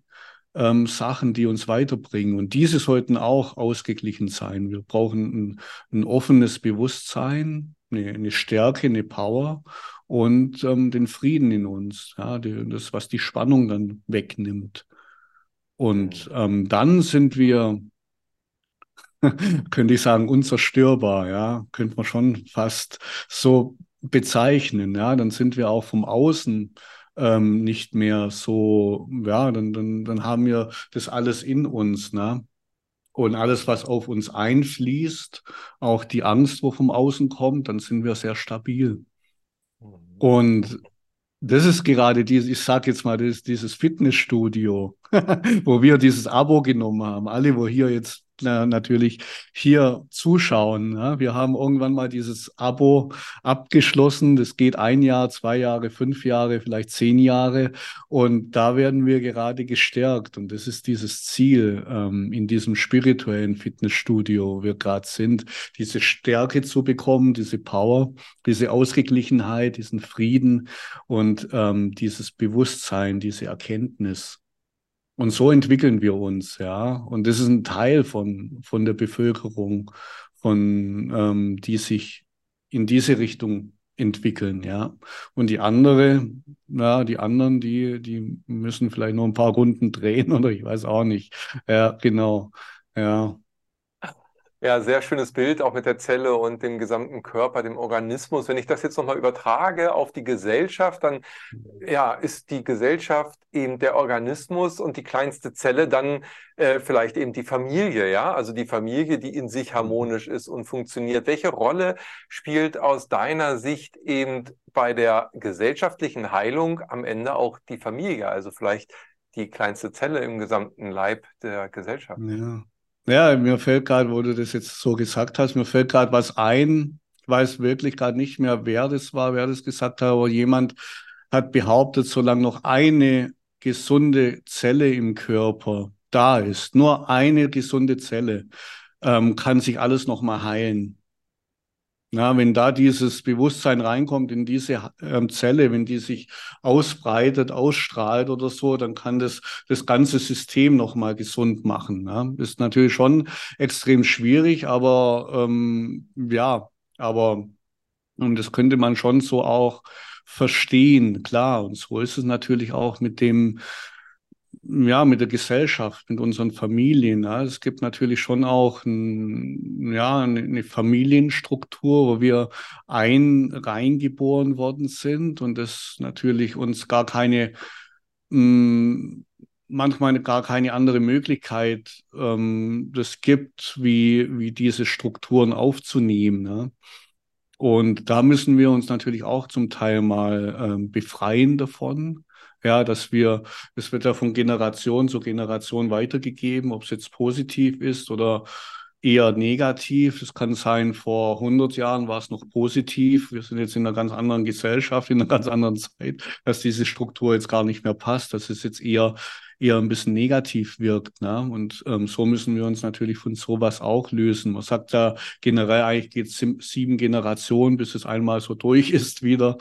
ähm, Sachen, die uns weiterbringen. Und diese sollten auch ausgeglichen sein. Wir brauchen ein, ein offenes Bewusstsein, eine, eine Stärke, eine Power und ähm, den Frieden in uns, ja, die, das, was die Spannung dann wegnimmt. Und mhm. ähm, dann sind wir, <laughs> könnte ich sagen, unzerstörbar, ja, könnte man schon fast so bezeichnen, ja, dann sind wir auch vom Außen ähm, nicht mehr so, ja, dann, dann, dann haben wir das alles in uns, ne? Und alles, was auf uns einfließt, auch die Angst, wo vom Außen kommt, dann sind wir sehr stabil. Und das ist gerade dieses, ich sage jetzt mal, das dieses Fitnessstudio, <laughs> wo wir dieses Abo genommen haben. Alle, wo hier jetzt na, natürlich hier zuschauen. Ja. Wir haben irgendwann mal dieses Abo abgeschlossen. Das geht ein Jahr, zwei Jahre, fünf Jahre, vielleicht zehn Jahre. Und da werden wir gerade gestärkt. Und das ist dieses Ziel ähm, in diesem spirituellen Fitnessstudio, wo wir gerade sind, diese Stärke zu bekommen, diese Power, diese Ausgeglichenheit, diesen Frieden und ähm, dieses Bewusstsein, diese Erkenntnis. Und so entwickeln wir uns, ja. Und das ist ein Teil von, von der Bevölkerung, von, ähm, die sich in diese Richtung entwickeln, ja. Und die andere, ja, die anderen, die, die müssen vielleicht noch ein paar Runden <laughs> drehen oder ich weiß auch nicht. Ja, genau. Ja. Ja, sehr schönes Bild, auch mit der Zelle und dem gesamten Körper, dem Organismus. Wenn ich das jetzt nochmal übertrage auf die Gesellschaft, dann ja, ist die Gesellschaft eben der Organismus und die kleinste Zelle dann äh, vielleicht eben die Familie, ja, also die Familie, die in sich harmonisch ist und funktioniert. Welche Rolle spielt aus deiner Sicht eben bei der gesellschaftlichen Heilung am Ende auch die Familie, also vielleicht die kleinste Zelle im gesamten Leib der Gesellschaft? Ja. Ja, mir fällt gerade, wo du das jetzt so gesagt hast, mir fällt gerade was ein. Ich weiß wirklich gerade nicht mehr, wer das war, wer das gesagt hat, aber jemand hat behauptet, solange noch eine gesunde Zelle im Körper da ist, nur eine gesunde Zelle, ähm, kann sich alles nochmal heilen. Ja, wenn da dieses Bewusstsein reinkommt in diese ähm, Zelle, wenn die sich ausbreitet, ausstrahlt oder so, dann kann das das ganze System nochmal gesund machen. Ja. Ist natürlich schon extrem schwierig, aber ähm, ja, aber und das könnte man schon so auch verstehen, klar. Und so ist es natürlich auch mit dem ja, mit der Gesellschaft, mit unseren Familien. Ja. Es gibt natürlich schon auch ein, ja, eine Familienstruktur, wo wir ein reingeboren worden sind und das natürlich uns gar keine, hm, manchmal gar keine andere Möglichkeit ähm, das gibt, wie, wie diese Strukturen aufzunehmen. Ja. Und da müssen wir uns natürlich auch zum Teil mal ähm, befreien davon. Ja, dass wir, es wird ja von Generation zu Generation weitergegeben, ob es jetzt positiv ist oder eher negativ. Es kann sein, vor 100 Jahren war es noch positiv. Wir sind jetzt in einer ganz anderen Gesellschaft, in einer ganz anderen Zeit, dass diese Struktur jetzt gar nicht mehr passt, dass es jetzt eher eher ein bisschen negativ wirkt. Ne? Und ähm, so müssen wir uns natürlich von sowas auch lösen. Man sagt ja generell, eigentlich geht es sieben Generationen, bis es einmal so durch <laughs> ist wieder.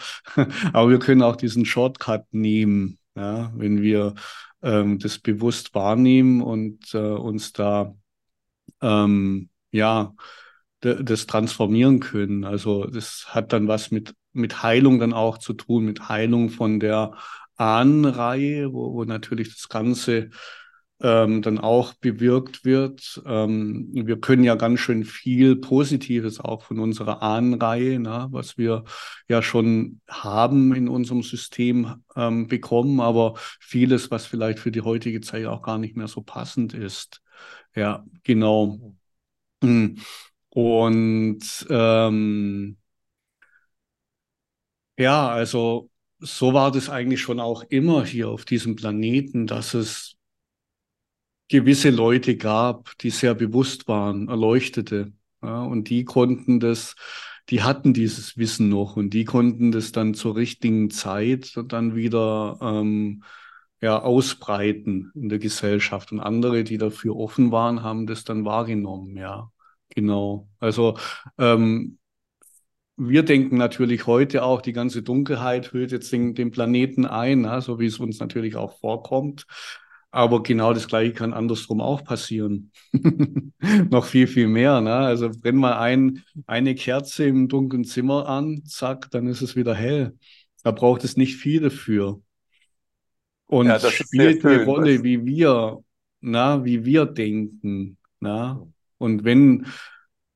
Aber wir können auch diesen Shortcut nehmen, ja? wenn wir ähm, das bewusst wahrnehmen und äh, uns da ähm, ja das transformieren können. Also das hat dann was mit mit Heilung dann auch zu tun, mit Heilung von der Ahnenreihe, wo, wo natürlich das Ganze ähm, dann auch bewirkt wird. Ähm, wir können ja ganz schön viel Positives auch von unserer Ahnenreihe, na, was wir ja schon haben in unserem System ähm, bekommen, aber vieles, was vielleicht für die heutige Zeit auch gar nicht mehr so passend ist. Ja, genau. Hm. Und ähm, ja, also so war das eigentlich schon auch immer hier auf diesem Planeten, dass es gewisse Leute gab, die sehr bewusst waren, Erleuchtete. Ja, und die konnten das, die hatten dieses Wissen noch und die konnten das dann zur richtigen Zeit dann wieder ähm, ja, ausbreiten in der Gesellschaft. Und andere, die dafür offen waren, haben das dann wahrgenommen, ja. Genau. Also ähm, wir denken natürlich heute auch, die ganze Dunkelheit hüllt jetzt den, den Planeten ein, na, so wie es uns natürlich auch vorkommt. Aber genau das Gleiche kann andersrum auch passieren. <laughs> Noch viel, viel mehr. Ne? Also brenn mal ein, eine Kerze im dunklen Zimmer an, zack, dann ist es wieder hell. Da braucht es nicht viel dafür. Und ja, spielt eine Rolle, wie wir, na, wie wir denken. Na? Und wenn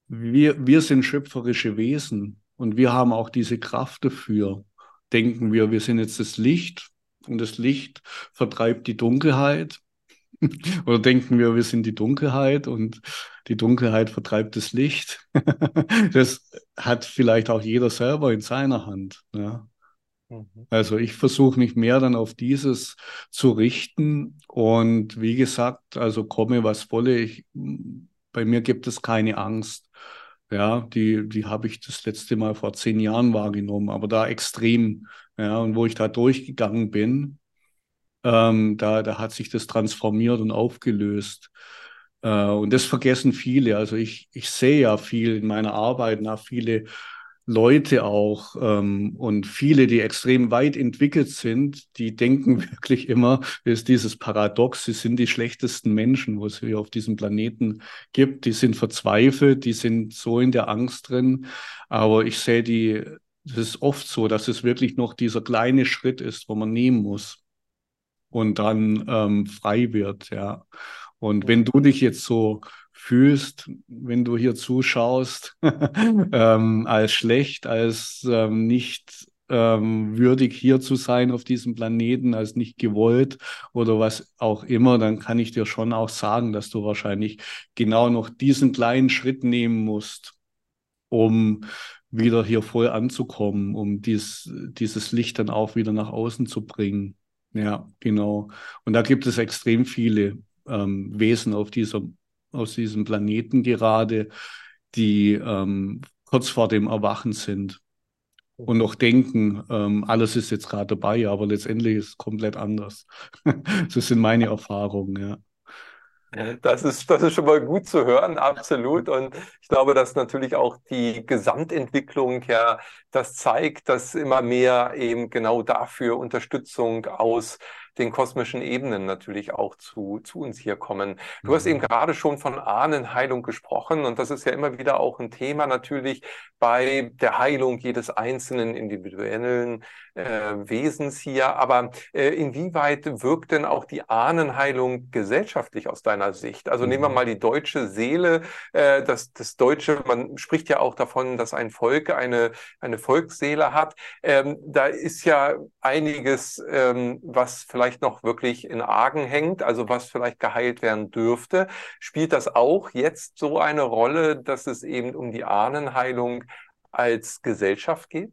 wir, wir sind schöpferische Wesen und wir haben auch diese Kraft dafür, denken wir, wir sind jetzt das Licht und das Licht vertreibt die Dunkelheit. <laughs> Oder denken wir, wir sind die Dunkelheit und die Dunkelheit vertreibt das Licht. <laughs> das hat vielleicht auch jeder selber in seiner Hand. Ja. Mhm. Also ich versuche mich mehr dann auf dieses zu richten und wie gesagt, also komme was wolle, ich, bei mir gibt es keine Angst. Ja, die, die habe ich das letzte Mal vor zehn Jahren wahrgenommen, aber da extrem. Ja, und wo ich da durchgegangen bin, ähm, da, da hat sich das transformiert und aufgelöst. Äh, und das vergessen viele. Also ich, ich sehe ja viel in meiner Arbeit, nach viele Leute auch ähm, und viele, die extrem weit entwickelt sind, die denken <laughs> wirklich immer, ist dieses Paradox, sie sind die schlechtesten Menschen, wo es hier auf diesem Planeten gibt. Die sind verzweifelt, die sind so in der Angst drin. Aber ich sehe die, das ist oft so, dass es wirklich noch dieser kleine Schritt ist, wo man nehmen muss und dann ähm, frei wird, ja. Und wenn du dich jetzt so fühlst, wenn du hier zuschaust, <laughs> ähm, als schlecht, als ähm, nicht ähm, würdig hier zu sein auf diesem Planeten, als nicht gewollt oder was auch immer, dann kann ich dir schon auch sagen, dass du wahrscheinlich genau noch diesen kleinen Schritt nehmen musst, um wieder hier voll anzukommen, um dies, dieses Licht dann auch wieder nach außen zu bringen. Ja, genau. Und da gibt es extrem viele ähm, Wesen auf dieser aus diesem Planeten gerade, die ähm, kurz vor dem Erwachen sind und noch denken, ähm, alles ist jetzt gerade dabei, aber letztendlich ist es komplett anders. <laughs> das sind meine Erfahrungen, ja. Das ist, das ist schon mal gut zu hören, absolut. Und ich glaube, dass natürlich auch die Gesamtentwicklung ja das zeigt, dass immer mehr eben genau dafür Unterstützung aus den kosmischen Ebenen natürlich auch zu, zu uns hier kommen. Du mhm. hast eben gerade schon von Ahnenheilung gesprochen und das ist ja immer wieder auch ein Thema natürlich bei der Heilung jedes einzelnen individuellen Wesens hier. Aber äh, inwieweit wirkt denn auch die Ahnenheilung gesellschaftlich aus deiner Sicht? Also nehmen wir mhm. mal die deutsche Seele, äh, das, das deutsche, man spricht ja auch davon, dass ein Volk eine, eine Volksseele hat. Ähm, da ist ja einiges, ähm, was vielleicht noch wirklich in Argen hängt, also was vielleicht geheilt werden dürfte. Spielt das auch jetzt so eine Rolle, dass es eben um die Ahnenheilung als Gesellschaft geht?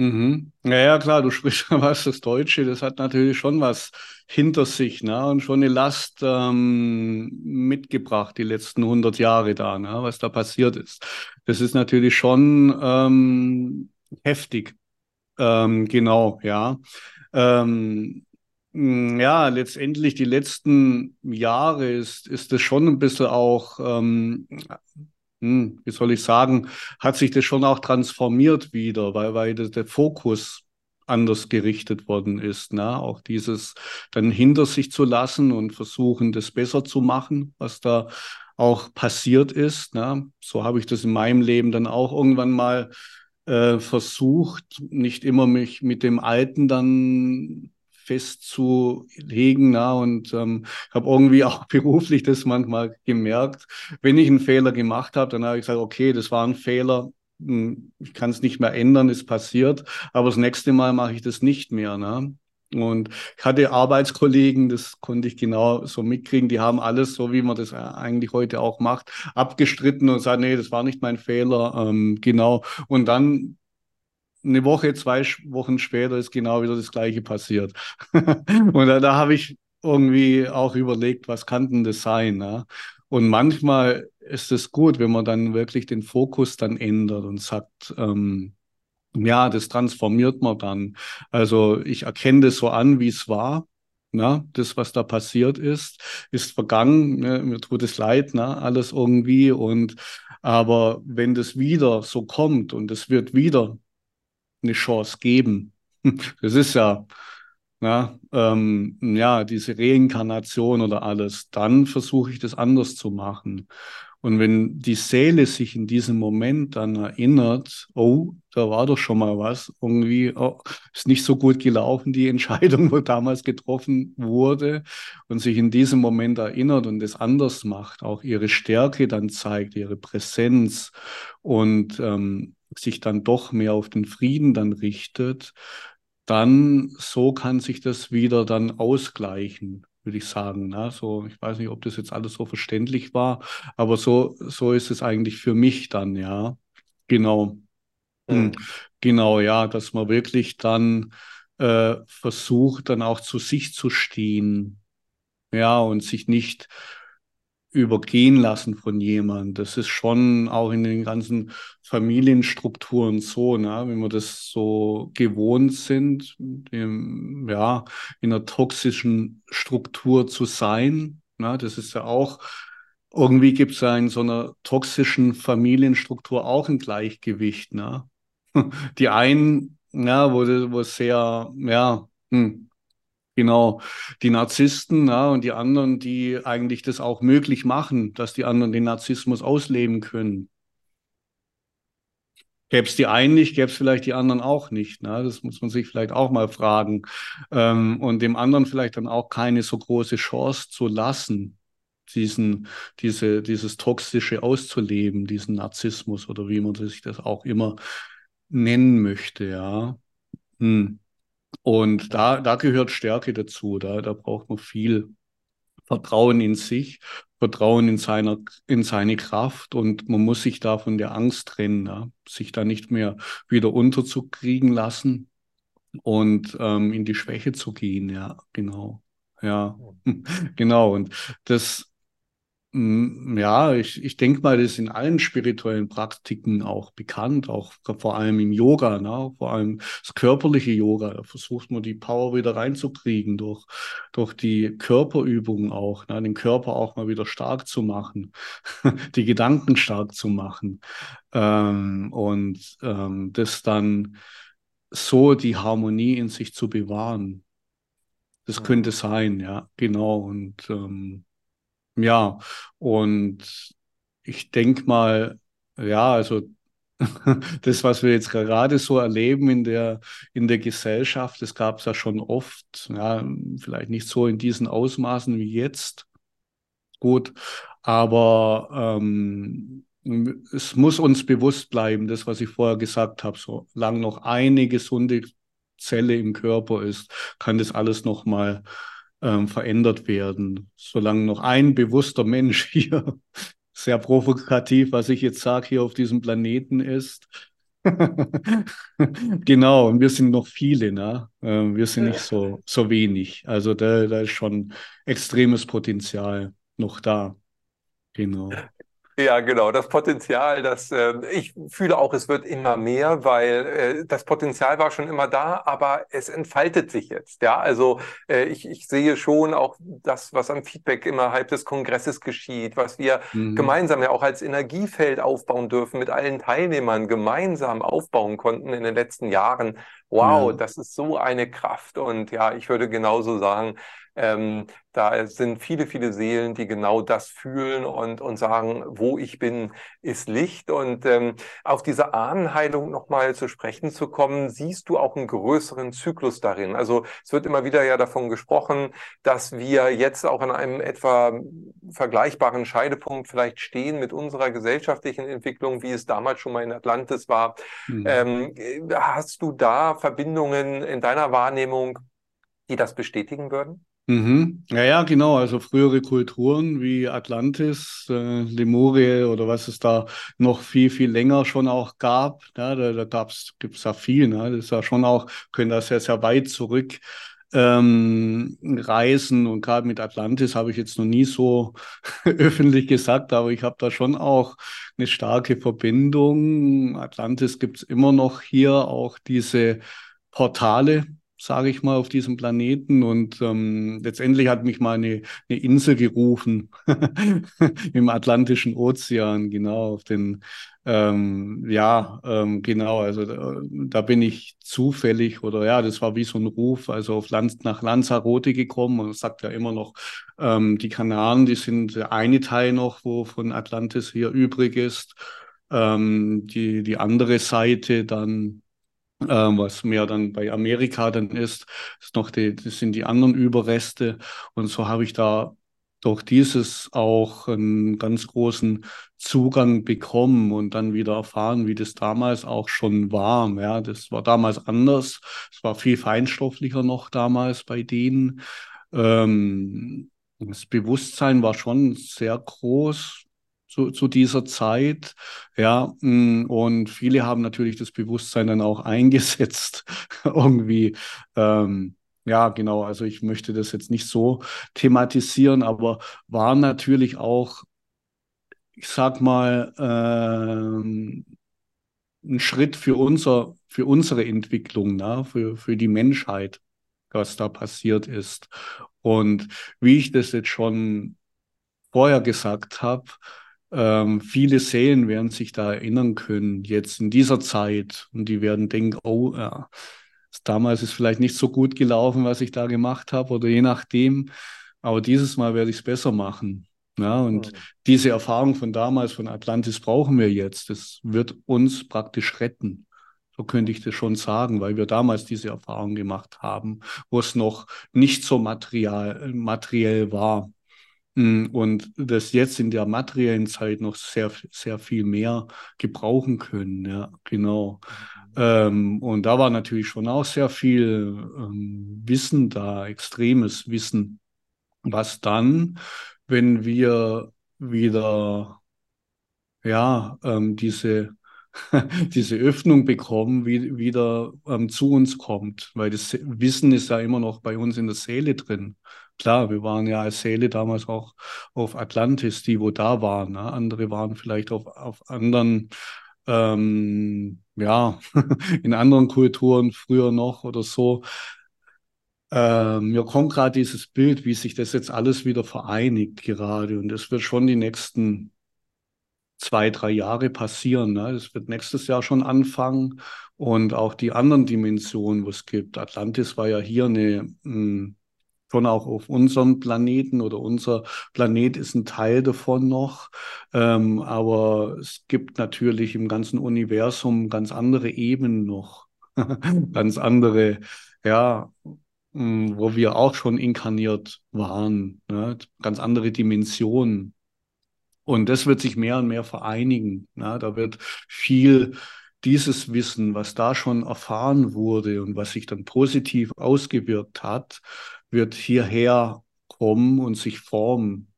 Mhm. Ja, ja, klar, du <laughs> sprichst was, das Deutsche, das hat natürlich schon was hinter sich ne? und schon eine Last ähm, mitgebracht, die letzten 100 Jahre da, ne? was da passiert ist. Das ist natürlich schon ähm, heftig. Ähm, genau, ja. Ähm, hm, ja, letztendlich die letzten Jahre ist, ist das schon ein bisschen auch, ähm, hm, wie soll ich sagen, hat sich das schon auch transformiert wieder, weil, weil der Fokus anders gerichtet worden ist. Ne? Auch dieses dann hinter sich zu lassen und versuchen, das besser zu machen, was da auch passiert ist. Ne? So habe ich das in meinem Leben dann auch irgendwann mal äh, versucht, nicht immer mich mit dem Alten dann festzulegen. Na, und ähm, habe irgendwie <laughs> auch beruflich das manchmal gemerkt. Wenn ich einen Fehler gemacht habe, dann habe ich gesagt, okay, das war ein Fehler. Hm, ich kann es nicht mehr ändern, ist passiert. Aber das nächste Mal mache ich das nicht mehr. Ne? Und ich hatte Arbeitskollegen, das konnte ich genau so mitkriegen, die haben alles, so wie man das eigentlich heute auch macht, abgestritten und gesagt, nee, das war nicht mein Fehler. Ähm, genau. Und dann eine Woche, zwei Wochen später ist genau wieder das Gleiche passiert. <laughs> und da, da habe ich irgendwie auch überlegt, was kann denn das sein? Ne? Und manchmal ist es gut, wenn man dann wirklich den Fokus dann ändert und sagt, ähm, ja, das transformiert man dann. Also ich erkenne das so an, wie es war. Na, das, was da passiert ist, ist vergangen. Ne? Mir tut es leid, ne? alles irgendwie. Und aber wenn das wieder so kommt und es wird wieder eine Chance geben, <laughs> das ist ja, na, ähm, ja, diese Reinkarnation oder alles, dann versuche ich das anders zu machen. Und wenn die Seele sich in diesem Moment dann erinnert, oh, da war doch schon mal was, irgendwie oh, ist nicht so gut gelaufen, die <laughs> Entscheidung, wo damals getroffen wurde, und sich in diesem Moment erinnert und es anders macht, auch ihre Stärke dann zeigt, ihre Präsenz und ähm, sich dann doch mehr auf den Frieden dann richtet, dann so kann sich das wieder dann ausgleichen würde ich sagen. Ne? So, ich weiß nicht, ob das jetzt alles so verständlich war, aber so, so ist es eigentlich für mich dann, ja. Genau. Mhm. Genau, ja, dass man wirklich dann äh, versucht, dann auch zu sich zu stehen. Ja, und sich nicht übergehen lassen von jemandem. Das ist schon auch in den ganzen Familienstrukturen so, ne? wenn wir das so gewohnt sind, im, ja, in einer toxischen Struktur zu sein. Ne? Das ist ja auch, irgendwie gibt es ja in so einer toxischen Familienstruktur auch ein Gleichgewicht. Ne? <laughs> Die einen, ja, wo, wo sehr, ja, hm, Genau, die Narzissten ja, und die anderen, die eigentlich das auch möglich machen, dass die anderen den Narzissmus ausleben können. Gäbe es die einen nicht, gäbe es vielleicht die anderen auch nicht. Ne? Das muss man sich vielleicht auch mal fragen. Ähm, und dem anderen vielleicht dann auch keine so große Chance zu lassen, diesen, diese, dieses Toxische auszuleben, diesen Narzissmus oder wie man sich das auch immer nennen möchte. Ja. Hm. Und da, da gehört Stärke dazu. Da, da braucht man viel Vertrauen in sich, Vertrauen in, seiner, in seine Kraft und man muss sich da von der Angst trennen, ja? sich da nicht mehr wieder unterzukriegen lassen und ähm, in die Schwäche zu gehen. Ja, genau. Ja, <laughs> genau. Und das, ja, ich, ich denke mal, das ist in allen spirituellen Praktiken auch bekannt, auch vor allem im Yoga, ne? vor allem das körperliche Yoga. Da versucht man die Power wieder reinzukriegen durch, durch die Körperübungen auch, ne? den Körper auch mal wieder stark zu machen, <laughs> die Gedanken stark zu machen ähm, und ähm, das dann so die Harmonie in sich zu bewahren. Das könnte sein, ja, genau. Und ähm, ja, und ich denke mal, ja, also <laughs> das, was wir jetzt gerade so erleben in der, in der Gesellschaft, das gab es ja schon oft, ja, vielleicht nicht so in diesen Ausmaßen wie jetzt. Gut, aber ähm, es muss uns bewusst bleiben, das, was ich vorher gesagt habe, solange noch eine gesunde Zelle im Körper ist, kann das alles nochmal ähm, verändert werden. Solange noch ein bewusster Mensch <laughs> hier, sehr provokativ, was ich jetzt sage, hier auf diesem Planeten ist. <laughs> genau, und wir sind noch viele, ne? Ähm, wir sind nicht so, so wenig. Also da, da ist schon extremes Potenzial noch da. Genau. Ja, genau. Das Potenzial, das äh, ich fühle auch, es wird immer mehr, weil äh, das Potenzial war schon immer da, aber es entfaltet sich jetzt. Ja, also äh, ich, ich sehe schon auch das, was am Feedback innerhalb des Kongresses geschieht, was wir mhm. gemeinsam ja auch als Energiefeld aufbauen dürfen, mit allen Teilnehmern gemeinsam aufbauen konnten in den letzten Jahren Wow, ja. das ist so eine Kraft. Und ja, ich würde genauso sagen, ähm, da sind viele, viele Seelen, die genau das fühlen und, und sagen, wo ich bin, ist Licht. Und ähm, auf diese Ahnenheilung nochmal zu sprechen zu kommen, siehst du auch einen größeren Zyklus darin. Also es wird immer wieder ja davon gesprochen, dass wir jetzt auch an einem etwa vergleichbaren Scheidepunkt vielleicht stehen mit unserer gesellschaftlichen Entwicklung, wie es damals schon mal in Atlantis war. Mhm. Ähm, hast du da Verbindungen in deiner Wahrnehmung, die das bestätigen würden? Mhm. Ja, ja, genau. Also frühere Kulturen wie Atlantis, äh, Lemurie oder was es da noch viel, viel länger schon auch gab. Ja, da da gab's, gibt's ja viel. Ne? Das ist ja schon auch, können das sehr, sehr weit zurück ähm, reisen. Und gerade mit Atlantis habe ich jetzt noch nie so <laughs> öffentlich gesagt, aber ich habe da schon auch eine starke Verbindung. Atlantis gibt's immer noch hier auch diese Portale sage ich mal, auf diesem Planeten. Und ähm, letztendlich hat mich mal eine, eine Insel gerufen <laughs> im Atlantischen Ozean, genau, auf den, ähm, ja, ähm, genau, also da, da, bin ich zufällig oder ja, das war wie so ein Ruf, also auf Land, nach Lanzarote gekommen und sagt ja immer noch, ähm, die Kanaren, die sind der eine Teil noch, wo von Atlantis hier übrig ist. Ähm, die, die andere Seite dann was mehr dann bei Amerika dann ist, ist noch die, das sind die anderen Überreste. Und so habe ich da durch dieses auch einen ganz großen Zugang bekommen und dann wieder erfahren, wie das damals auch schon war. Ja, das war damals anders. Es war viel feinstofflicher noch damals bei denen. Ähm, das Bewusstsein war schon sehr groß zu, zu dieser Zeit. Ja, mm, und viele haben natürlich das Bewusstsein dann auch eingesetzt, <laughs> irgendwie. Ähm, ja, genau. Also ich möchte das jetzt nicht so thematisieren, aber war natürlich auch, ich sag mal, ähm, ein Schritt für unser, für unsere Entwicklung, ne? für, für die Menschheit, was da passiert ist. Und wie ich das jetzt schon vorher gesagt habe, ähm, viele Seelen werden sich da erinnern können, jetzt in dieser Zeit. Und die werden denken, oh, ja, damals ist vielleicht nicht so gut gelaufen, was ich da gemacht habe, oder je nachdem. Aber dieses Mal werde ich es besser machen. Ja, und mhm. diese Erfahrung von damals, von Atlantis, brauchen wir jetzt. Das wird uns praktisch retten. So könnte ich das schon sagen, weil wir damals diese Erfahrung gemacht haben, wo es noch nicht so material, materiell war. Mm, und das jetzt in der materiellen Zeit noch sehr, sehr viel mehr gebrauchen können. Ja, genau. Mhm. Ähm, und da war natürlich schon auch sehr viel ähm, Wissen da, extremes Wissen, was dann, wenn wir wieder, ja, ähm, diese, <laughs> diese Öffnung bekommen, wie, wieder ähm, zu uns kommt, weil das Wissen ist ja immer noch bei uns in der Seele drin. Klar, wir waren ja als Seele damals auch auf Atlantis, die wo da waren. Ne? Andere waren vielleicht auf, auf anderen, ähm, ja, <laughs> in anderen Kulturen früher noch oder so. Ähm, mir kommt gerade dieses Bild, wie sich das jetzt alles wieder vereinigt gerade. Und das wird schon die nächsten zwei, drei Jahre passieren. Ne? Das wird nächstes Jahr schon anfangen. Und auch die anderen Dimensionen, wo es gibt. Atlantis war ja hier eine, mh, hm, schon auch auf unserem Planeten oder unser Planet ist ein Teil davon noch. Ähm, aber es gibt natürlich im ganzen Universum ganz andere Ebenen noch, <laughs> ganz andere, ja, hm, wo wir auch schon inkarniert waren, ne? ganz andere Dimensionen. Und das wird sich mehr und mehr vereinigen. Ne? Da wird viel dieses Wissen, was da schon erfahren wurde und was sich dann positiv ausgewirkt hat, wird hierher kommen und sich formen.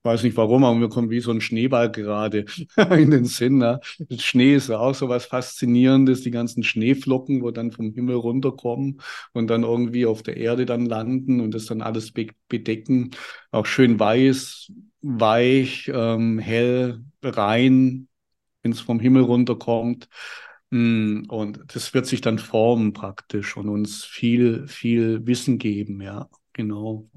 Ich weiß nicht warum, aber mir kommt wie so ein Schneeball gerade <laughs> in den Sinn. Ne? Schnee ist ja auch so was Faszinierendes, die ganzen Schneeflocken, wo dann vom Himmel runterkommen und dann irgendwie auf der Erde dann landen und das dann alles be bedecken. Auch schön weiß, weich, ähm, hell, rein, wenn es vom Himmel runterkommt. Mm, und das wird sich dann formen praktisch und uns viel, viel Wissen geben, ja, genau.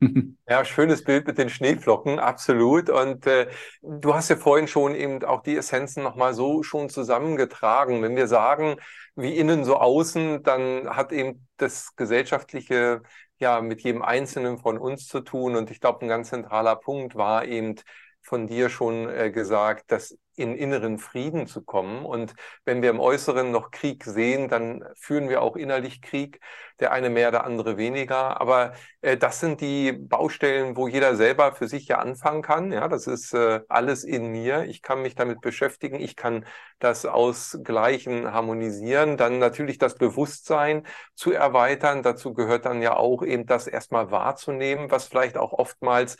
<laughs> Ja, schönes Bild mit den Schneeflocken, absolut. Und äh, du hast ja vorhin schon eben auch die Essenzen nochmal so schon zusammengetragen. Wenn wir sagen, wie innen so außen, dann hat eben das Gesellschaftliche ja mit jedem Einzelnen von uns zu tun. Und ich glaube, ein ganz zentraler Punkt war eben von dir schon äh, gesagt, dass in inneren Frieden zu kommen. Und wenn wir im Äußeren noch Krieg sehen, dann führen wir auch innerlich Krieg, der eine mehr, der andere weniger. Aber äh, das sind die Baustellen, wo jeder selber für sich ja anfangen kann. Ja, das ist äh, alles in mir. Ich kann mich damit beschäftigen. Ich kann das ausgleichen, harmonisieren. Dann natürlich das Bewusstsein zu erweitern. Dazu gehört dann ja auch eben das erstmal wahrzunehmen, was vielleicht auch oftmals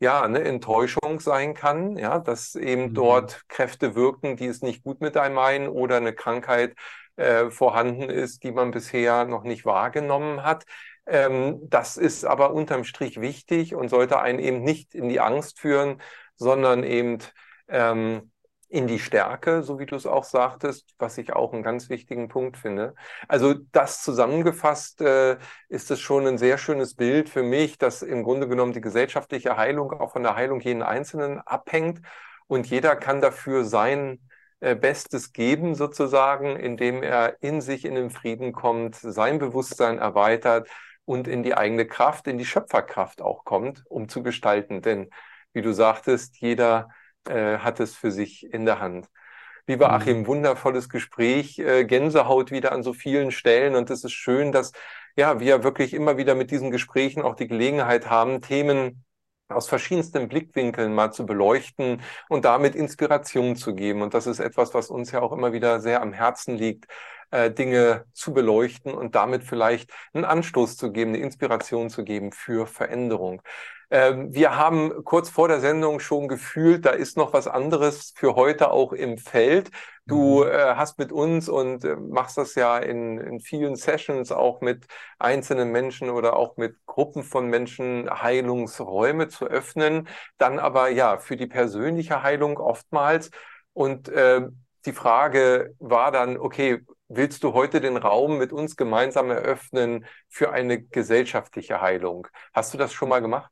ja, eine Enttäuschung sein kann, ja, dass eben mhm. dort Kräfte wirken, die es nicht gut mit einem meinen oder eine Krankheit äh, vorhanden ist, die man bisher noch nicht wahrgenommen hat. Ähm, das ist aber unterm Strich wichtig und sollte einen eben nicht in die Angst führen, sondern eben ähm, in die Stärke, so wie du es auch sagtest, was ich auch einen ganz wichtigen Punkt finde. Also das zusammengefasst äh, ist es schon ein sehr schönes Bild für mich, dass im Grunde genommen die gesellschaftliche Heilung auch von der Heilung jeden Einzelnen abhängt und jeder kann dafür sein äh, Bestes geben sozusagen, indem er in sich in den Frieden kommt, sein Bewusstsein erweitert und in die eigene Kraft, in die Schöpferkraft auch kommt, um zu gestalten. Denn wie du sagtest, jeder äh, hat es für sich in der Hand. Lieber mhm. Achim, wundervolles Gespräch, äh, Gänsehaut wieder an so vielen Stellen und es ist schön, dass ja, wir wirklich immer wieder mit diesen Gesprächen auch die Gelegenheit haben, Themen aus verschiedensten Blickwinkeln mal zu beleuchten und damit Inspiration zu geben. Und das ist etwas, was uns ja auch immer wieder sehr am Herzen liegt, äh, Dinge zu beleuchten und damit vielleicht einen Anstoß zu geben, eine Inspiration zu geben für Veränderung. Ähm, wir haben kurz vor der Sendung schon gefühlt, da ist noch was anderes für heute auch im Feld. Du mhm. äh, hast mit uns und äh, machst das ja in, in vielen Sessions auch mit einzelnen Menschen oder auch mit Gruppen von Menschen Heilungsräume zu öffnen. Dann aber ja für die persönliche Heilung oftmals. Und äh, die Frage war dann, okay, willst du heute den Raum mit uns gemeinsam eröffnen für eine gesellschaftliche Heilung? Hast du das schon mal gemacht?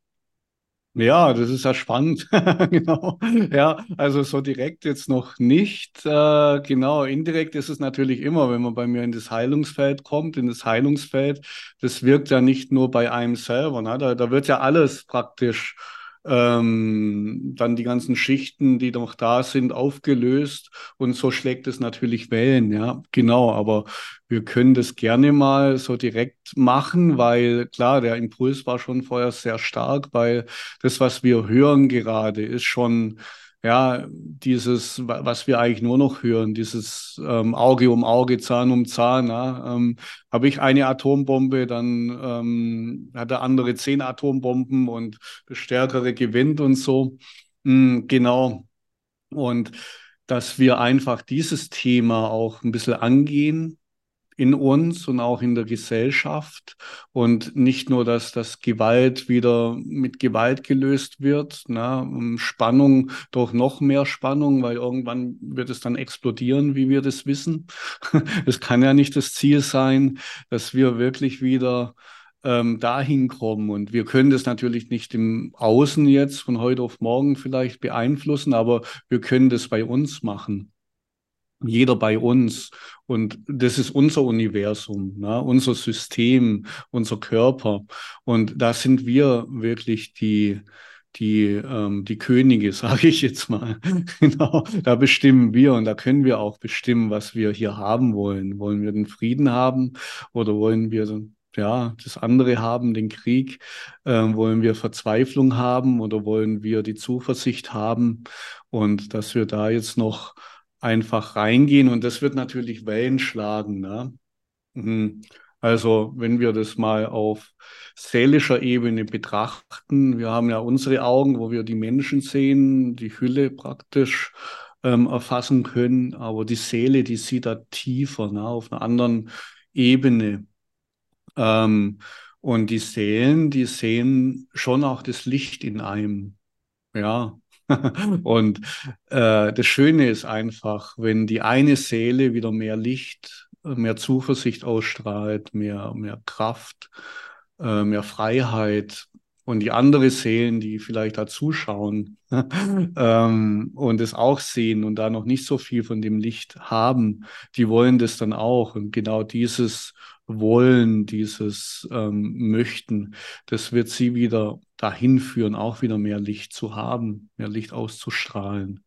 Ja, das ist ja spannend. <laughs> genau. Ja, also so direkt jetzt noch nicht. Äh, genau, indirekt ist es natürlich immer, wenn man bei mir in das Heilungsfeld kommt, in das Heilungsfeld, das wirkt ja nicht nur bei einem selber. Ne? Da, da wird ja alles praktisch ähm, dann die ganzen Schichten, die noch da sind, aufgelöst. Und so schlägt es natürlich Wellen, ja, genau, aber wir können das gerne mal so direkt machen, weil klar, der Impuls war schon vorher sehr stark, weil das, was wir hören gerade, ist schon ja, dieses, was wir eigentlich nur noch hören, dieses ähm, Auge um Auge, Zahn um Zahn. Ja, ähm, Habe ich eine Atombombe, dann ähm, hat der andere zehn Atombomben und Stärkere gewinnt und so. Mhm, genau. Und dass wir einfach dieses Thema auch ein bisschen angehen, in uns und auch in der Gesellschaft und nicht nur, dass das Gewalt wieder mit Gewalt gelöst wird, na, Spannung durch noch mehr Spannung, weil irgendwann wird es dann explodieren, wie wir das wissen. <laughs> Es kann ja nicht das Ziel sein, dass wir wirklich wieder ähm, dahin kommen. Und wir können das natürlich nicht im Außen jetzt von heute auf morgen vielleicht beeinflussen, aber wir können das bei uns machen jeder bei uns. Und das ist unser Universum, ne? unser System, unser Körper. Und da sind wir wirklich die, die, ähm, die Könige, <laughs> sage ich jetzt mal. <laughs> genau, da bestimmen wir und da können wir auch bestimmen, was wir hier haben wollen. Wollen wir den Frieden haben oder wollen wir ja, das andere haben, den Krieg? Ähm, wollen wir Verzweiflung haben oder wollen wir die Zuversicht haben? Und dass wir da jetzt noch einfach reingehen und das wird natürlich Wellen schlagen. Ne? Mhm. Also wenn wir das mal auf seelischer Ebene betrachten, wir haben ja unsere Augen, wo wir die Menschen sehen, die Hülle praktisch ähm, erfassen können, aber die Seele, die sieht da tiefer, ne, auf einer anderen Ebene. Ähm, und die Seelen, die sehen schon auch das Licht in einem. Ja, <laughs> und äh, das Schöne ist einfach, wenn die eine Seele wieder mehr Licht, mehr Zuversicht ausstrahlt, mehr, mehr Kraft, äh, mehr Freiheit, Und die andere Seelen, die vielleicht da zuschauen <laughs> ähm, und es auch sehen und da noch nicht so viel von dem Licht haben, die wollen das dann auch. Und genau dieses Wollen, dieses ähm, Möchten, das wird sie wieder dahin führen, auch wieder mehr Licht zu haben, mehr Licht auszustrahlen.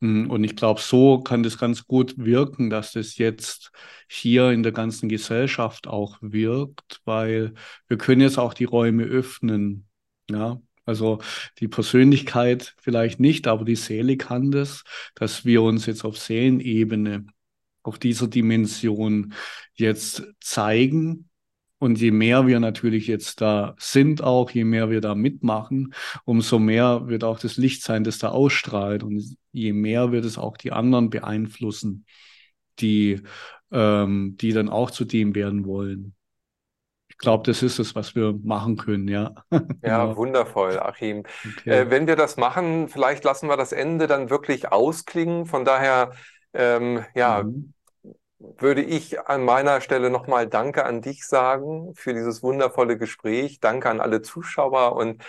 Mm, und ich glaube, so kann das ganz gut wirken, dass das jetzt hier in der ganzen Gesellschaft auch wirkt, weil wir können jetzt auch die Räume öffnen. Ja, also die Persönlichkeit vielleicht nicht, aber die Seele kann das, dass wir uns jetzt auf Seelenebene, auf dieser Dimension jetzt zeigen und je mehr wir natürlich jetzt da sind, auch je mehr wir da mitmachen, umso mehr wird auch das Licht sein, das da ausstrahlt. Und je mehr wird es auch die anderen beeinflussen, die, ähm, die dann auch zu dem werden wollen. Ich glaube, das ist es, was wir machen können, ja. <laughs> Ja, genau. wundervoll, Achim. Okay. Äh, wenn wir das machen, vielleicht lassen wir das Ende dann wirklich ausklingen. Von daher, ähm, ja, mhm würde ich an meiner Stelle nochmal Danke an dich sagen für dieses wundervolle Gespräch. Danke an alle Zuschauer und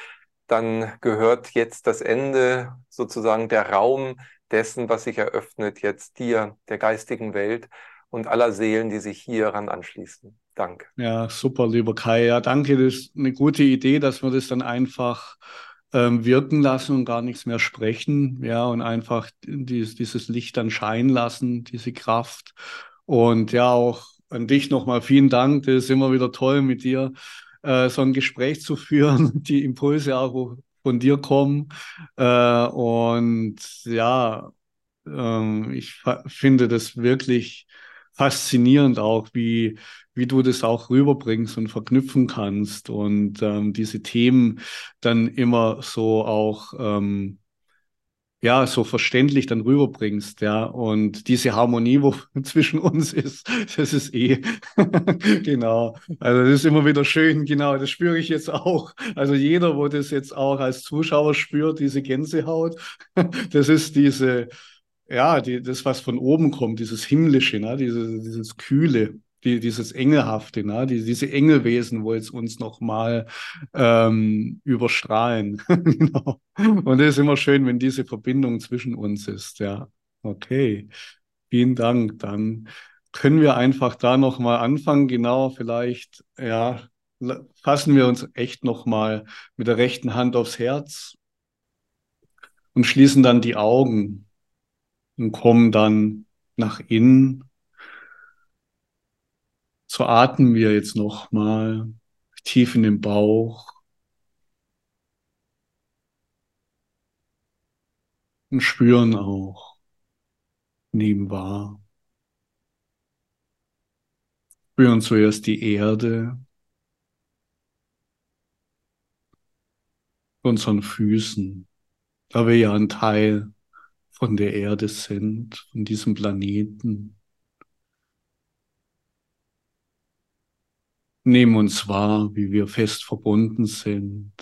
dann gehört jetzt das Ende, sozusagen der Raum dessen, was sich eröffnet, jetzt dir, der geistigen Welt und aller Seelen, die sich hieran anschließen. Danke. Ja, super, lieber Kai. Ja, danke. Das ist eine gute Idee, dass wir das dann einfach ähm, wirken lassen und gar nichts mehr sprechen. Ja, und einfach dieses, dieses Licht dann scheinen lassen, diese Kraft. Und ja, auch an dich nochmal vielen Dank. Das ist immer wieder toll, mit dir äh, so ein Gespräch zu führen, <laughs> die Impulse auch von dir kommen. Äh, und ja, ähm, ich finde das wirklich faszinierend auch, wie, wie du das auch rüberbringst und verknüpfen kannst und ähm, diese Themen dann immer so auch ähm, ja, so verständlich dann rüberbringst, ja. Und diese Harmonie, wo <laughs> zwischen uns ist, das ist eh, <laughs> genau. Also das ist immer wieder schön, genau, das spüre ich jetzt auch. Also jeder, wo das jetzt auch als Zuschauer spürt, diese Gänsehaut, <laughs> das ist diese, ja, die, das, was von oben kommt, dieses Himmlische, ne? dieses, dieses Kühle die, dieses Engelhafte, ne? die, diese Engelwesen, wo jetzt uns nochmal ähm, überstrahlen. <laughs> genau. Und es ist immer schön, wenn diese Verbindung zwischen uns ist. Ja, okay. Vielen Dank. Dann können wir einfach da nochmal anfangen. Genau, vielleicht, ja, fassen wir uns echt nochmal mit der rechten Hand aufs Herz und schließen dann die Augen und kommen dann nach innen so atmen wir jetzt nochmal tief in den Bauch. Und spüren auch, nehmen wahr. Spüren zuerst die Erde, unseren Füßen, da wir ja ein Teil von der Erde sind, von diesem Planeten. Nehmen uns wahr, wie wir fest verbunden sind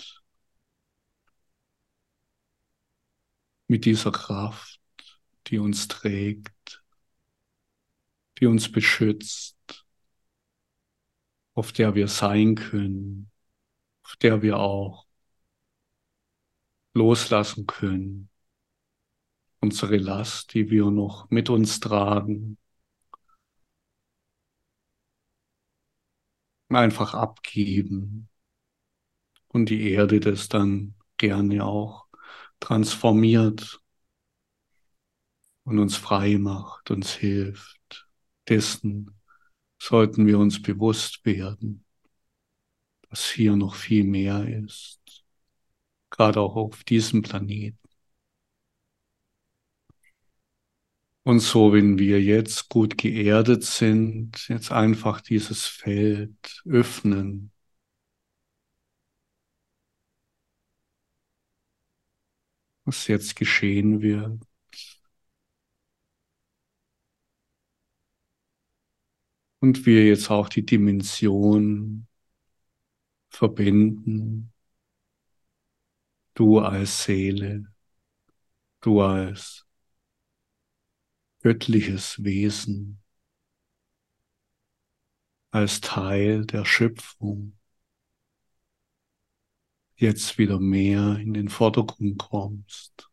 mit dieser Kraft, die uns trägt, die uns beschützt, auf der wir sein können, auf der wir auch loslassen können. Unsere Last, die wir noch mit uns tragen, einfach abgeben und die Erde das dann gerne auch transformiert und uns frei macht, uns hilft. Dessen sollten wir uns bewusst werden, dass hier noch viel mehr ist, gerade auch auf diesem Planeten. Und so, wenn wir jetzt gut geerdet sind, jetzt einfach dieses Feld öffnen. Was jetzt geschehen wird. Und wir jetzt auch die Dimension verbinden. Du als Seele, du als göttliches Wesen als Teil der Schöpfung, jetzt wieder mehr in den Vordergrund kommst.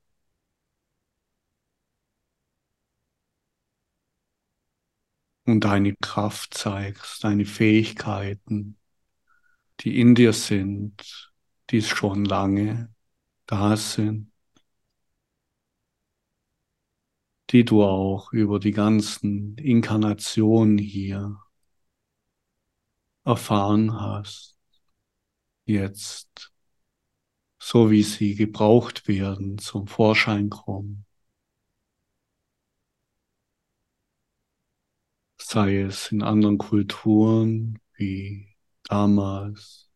Und deine Kraft zeigst, deine Fähigkeiten, die in dir sind, die schon lange da sind, die du auch über die ganzen Inkarnationen hier erfahren hast, jetzt, so wie sie gebraucht werden, zum Vorschein kommen. Sei es in anderen Kulturen wie damals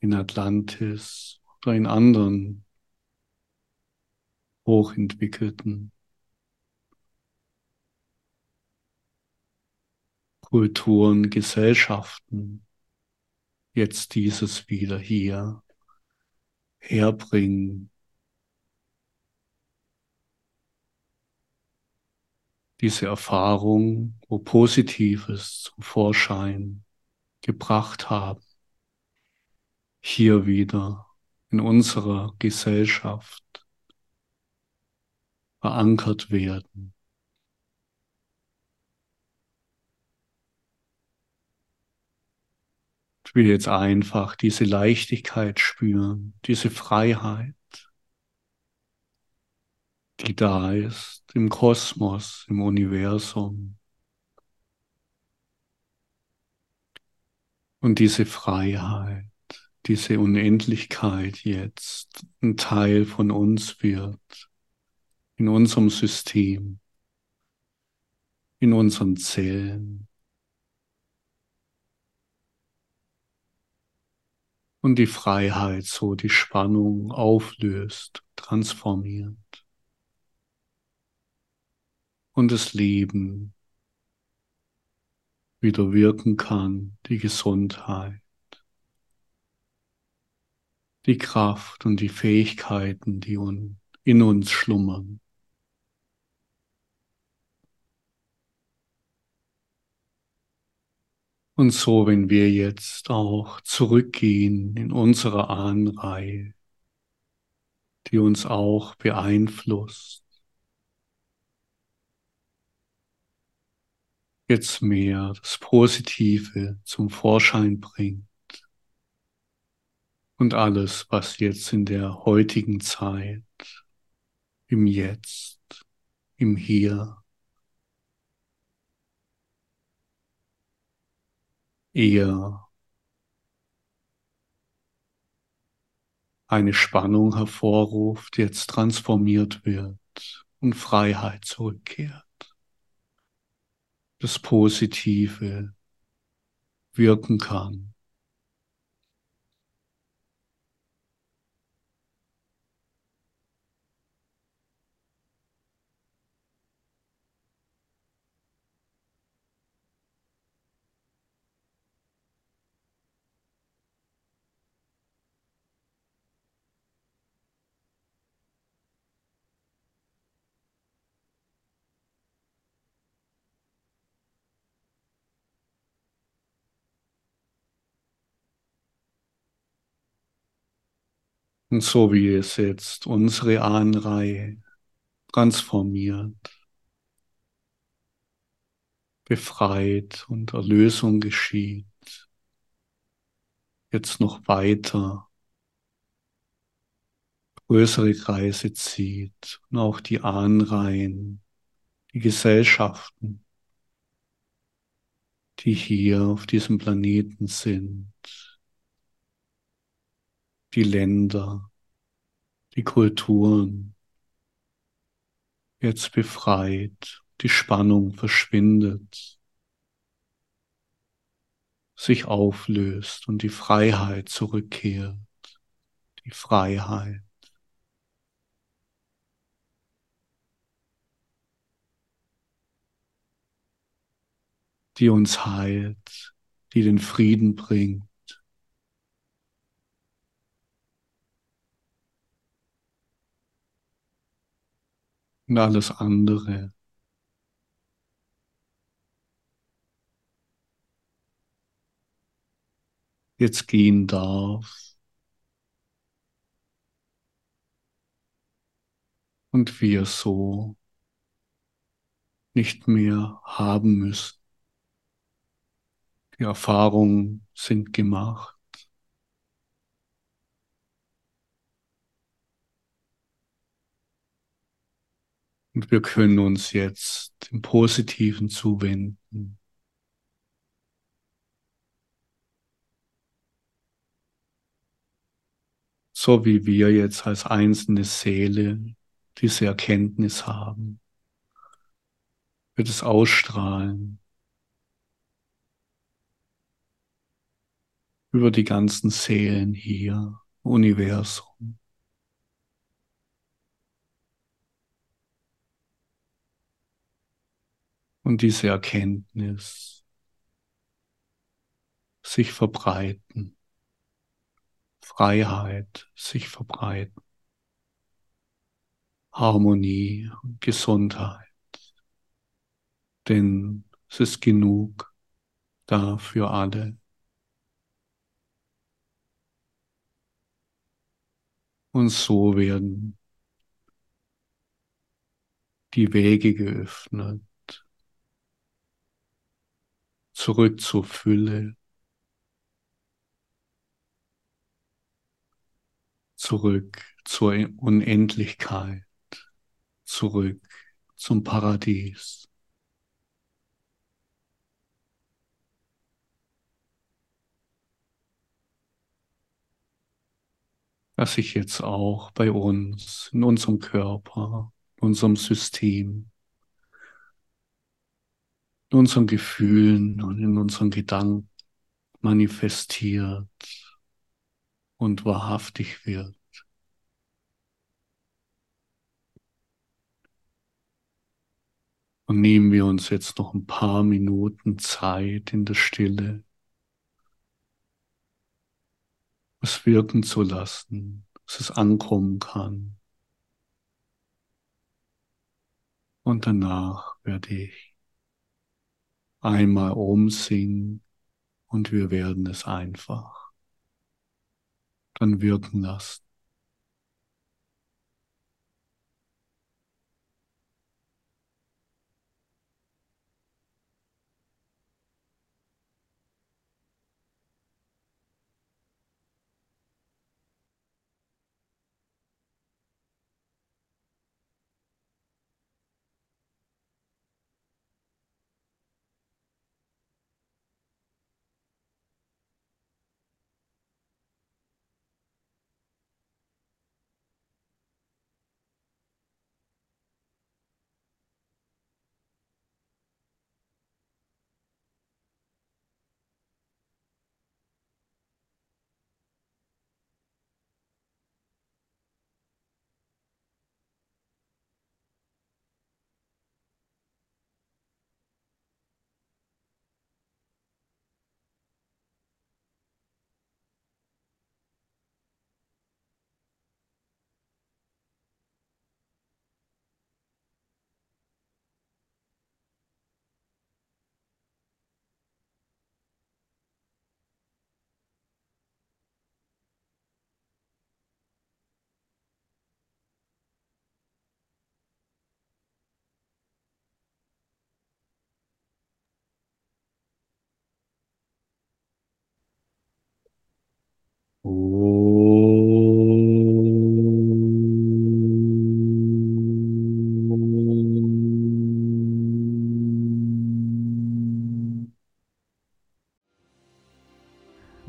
in Atlantis oder in anderen hochentwickelten Kulturen, Gesellschaften jetzt dieses wieder hier herbringen. Diese Erfahrung, wo Positives zum Vorschein gebracht haben, hier wieder in unserer Gesellschaft verankert werden. Ich will jetzt einfach diese Leichtigkeit spüren, diese Freiheit, die da ist im Kosmos, im Universum. Und diese Freiheit, diese Unendlichkeit jetzt ein Teil von uns wird, in unserem System, in unseren Zellen. Und die Freiheit so die Spannung auflöst, transformiert. Und das Leben wieder wirken kann, die Gesundheit, die Kraft und die Fähigkeiten, die in uns schlummern. Und so, wenn wir jetzt auch zurückgehen in unsere Ahnenreihe, die uns auch beeinflusst, jetzt mehr das Positive zum Vorschein bringt und alles, was jetzt in der heutigen Zeit, im Jetzt, im Hier eher eine Spannung hervorruft, jetzt transformiert wird und Freiheit zurückkehrt. Das Positive wirken kann. Und so wie es jetzt unsere Ahnenreihe transformiert, befreit und Erlösung geschieht, jetzt noch weiter größere Kreise zieht und auch die Ahnenreihen, die Gesellschaften, die hier auf diesem Planeten sind, die Länder, die Kulturen. Jetzt befreit, die Spannung verschwindet, sich auflöst und die Freiheit zurückkehrt, die Freiheit. die uns heilt, die den Frieden bringt, und alles andere. jetzt gehen darf. Und wir so nicht mehr haben müssen. Die Erfahrungen sind gemacht. Und wir können uns jetzt im Positiven zuwenden. So wie wir jetzt als einzelne Seele diese Erkenntnis haben, wird es ausstrahlen über die ganzen Seelen hier, Universum. Und diese Erkenntnis sich verbreiten, Freiheit sich verbreiten, Harmonie und Gesundheit. Denn es ist genug da für alle. Und so werden die Wege geöffnet, zurück zur Fülle, zurück zur Unendlichkeit, zurück zum Paradies. dass sich jetzt auch bei uns, in unserem Körper, in unserem System, in unseren Gefühlen und in unseren Gedanken manifestiert und wahrhaftig wird. Und nehmen wir uns jetzt noch ein paar Minuten Zeit in der Stille, es wirken zu lassen, dass es ankommen kann. Und danach werde ich einmal umsingen und wir werden es einfach dann wirken lassen.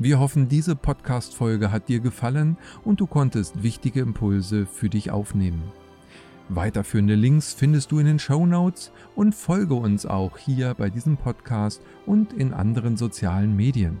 Wir hoffen, diese Podcast-Folge hat dir gefallen und du konntest wichtige Impulse für dich aufnehmen. Weiterführende Links findest du in den Show Notes und folge uns auch hier bei diesem Podcast und in anderen sozialen Medien.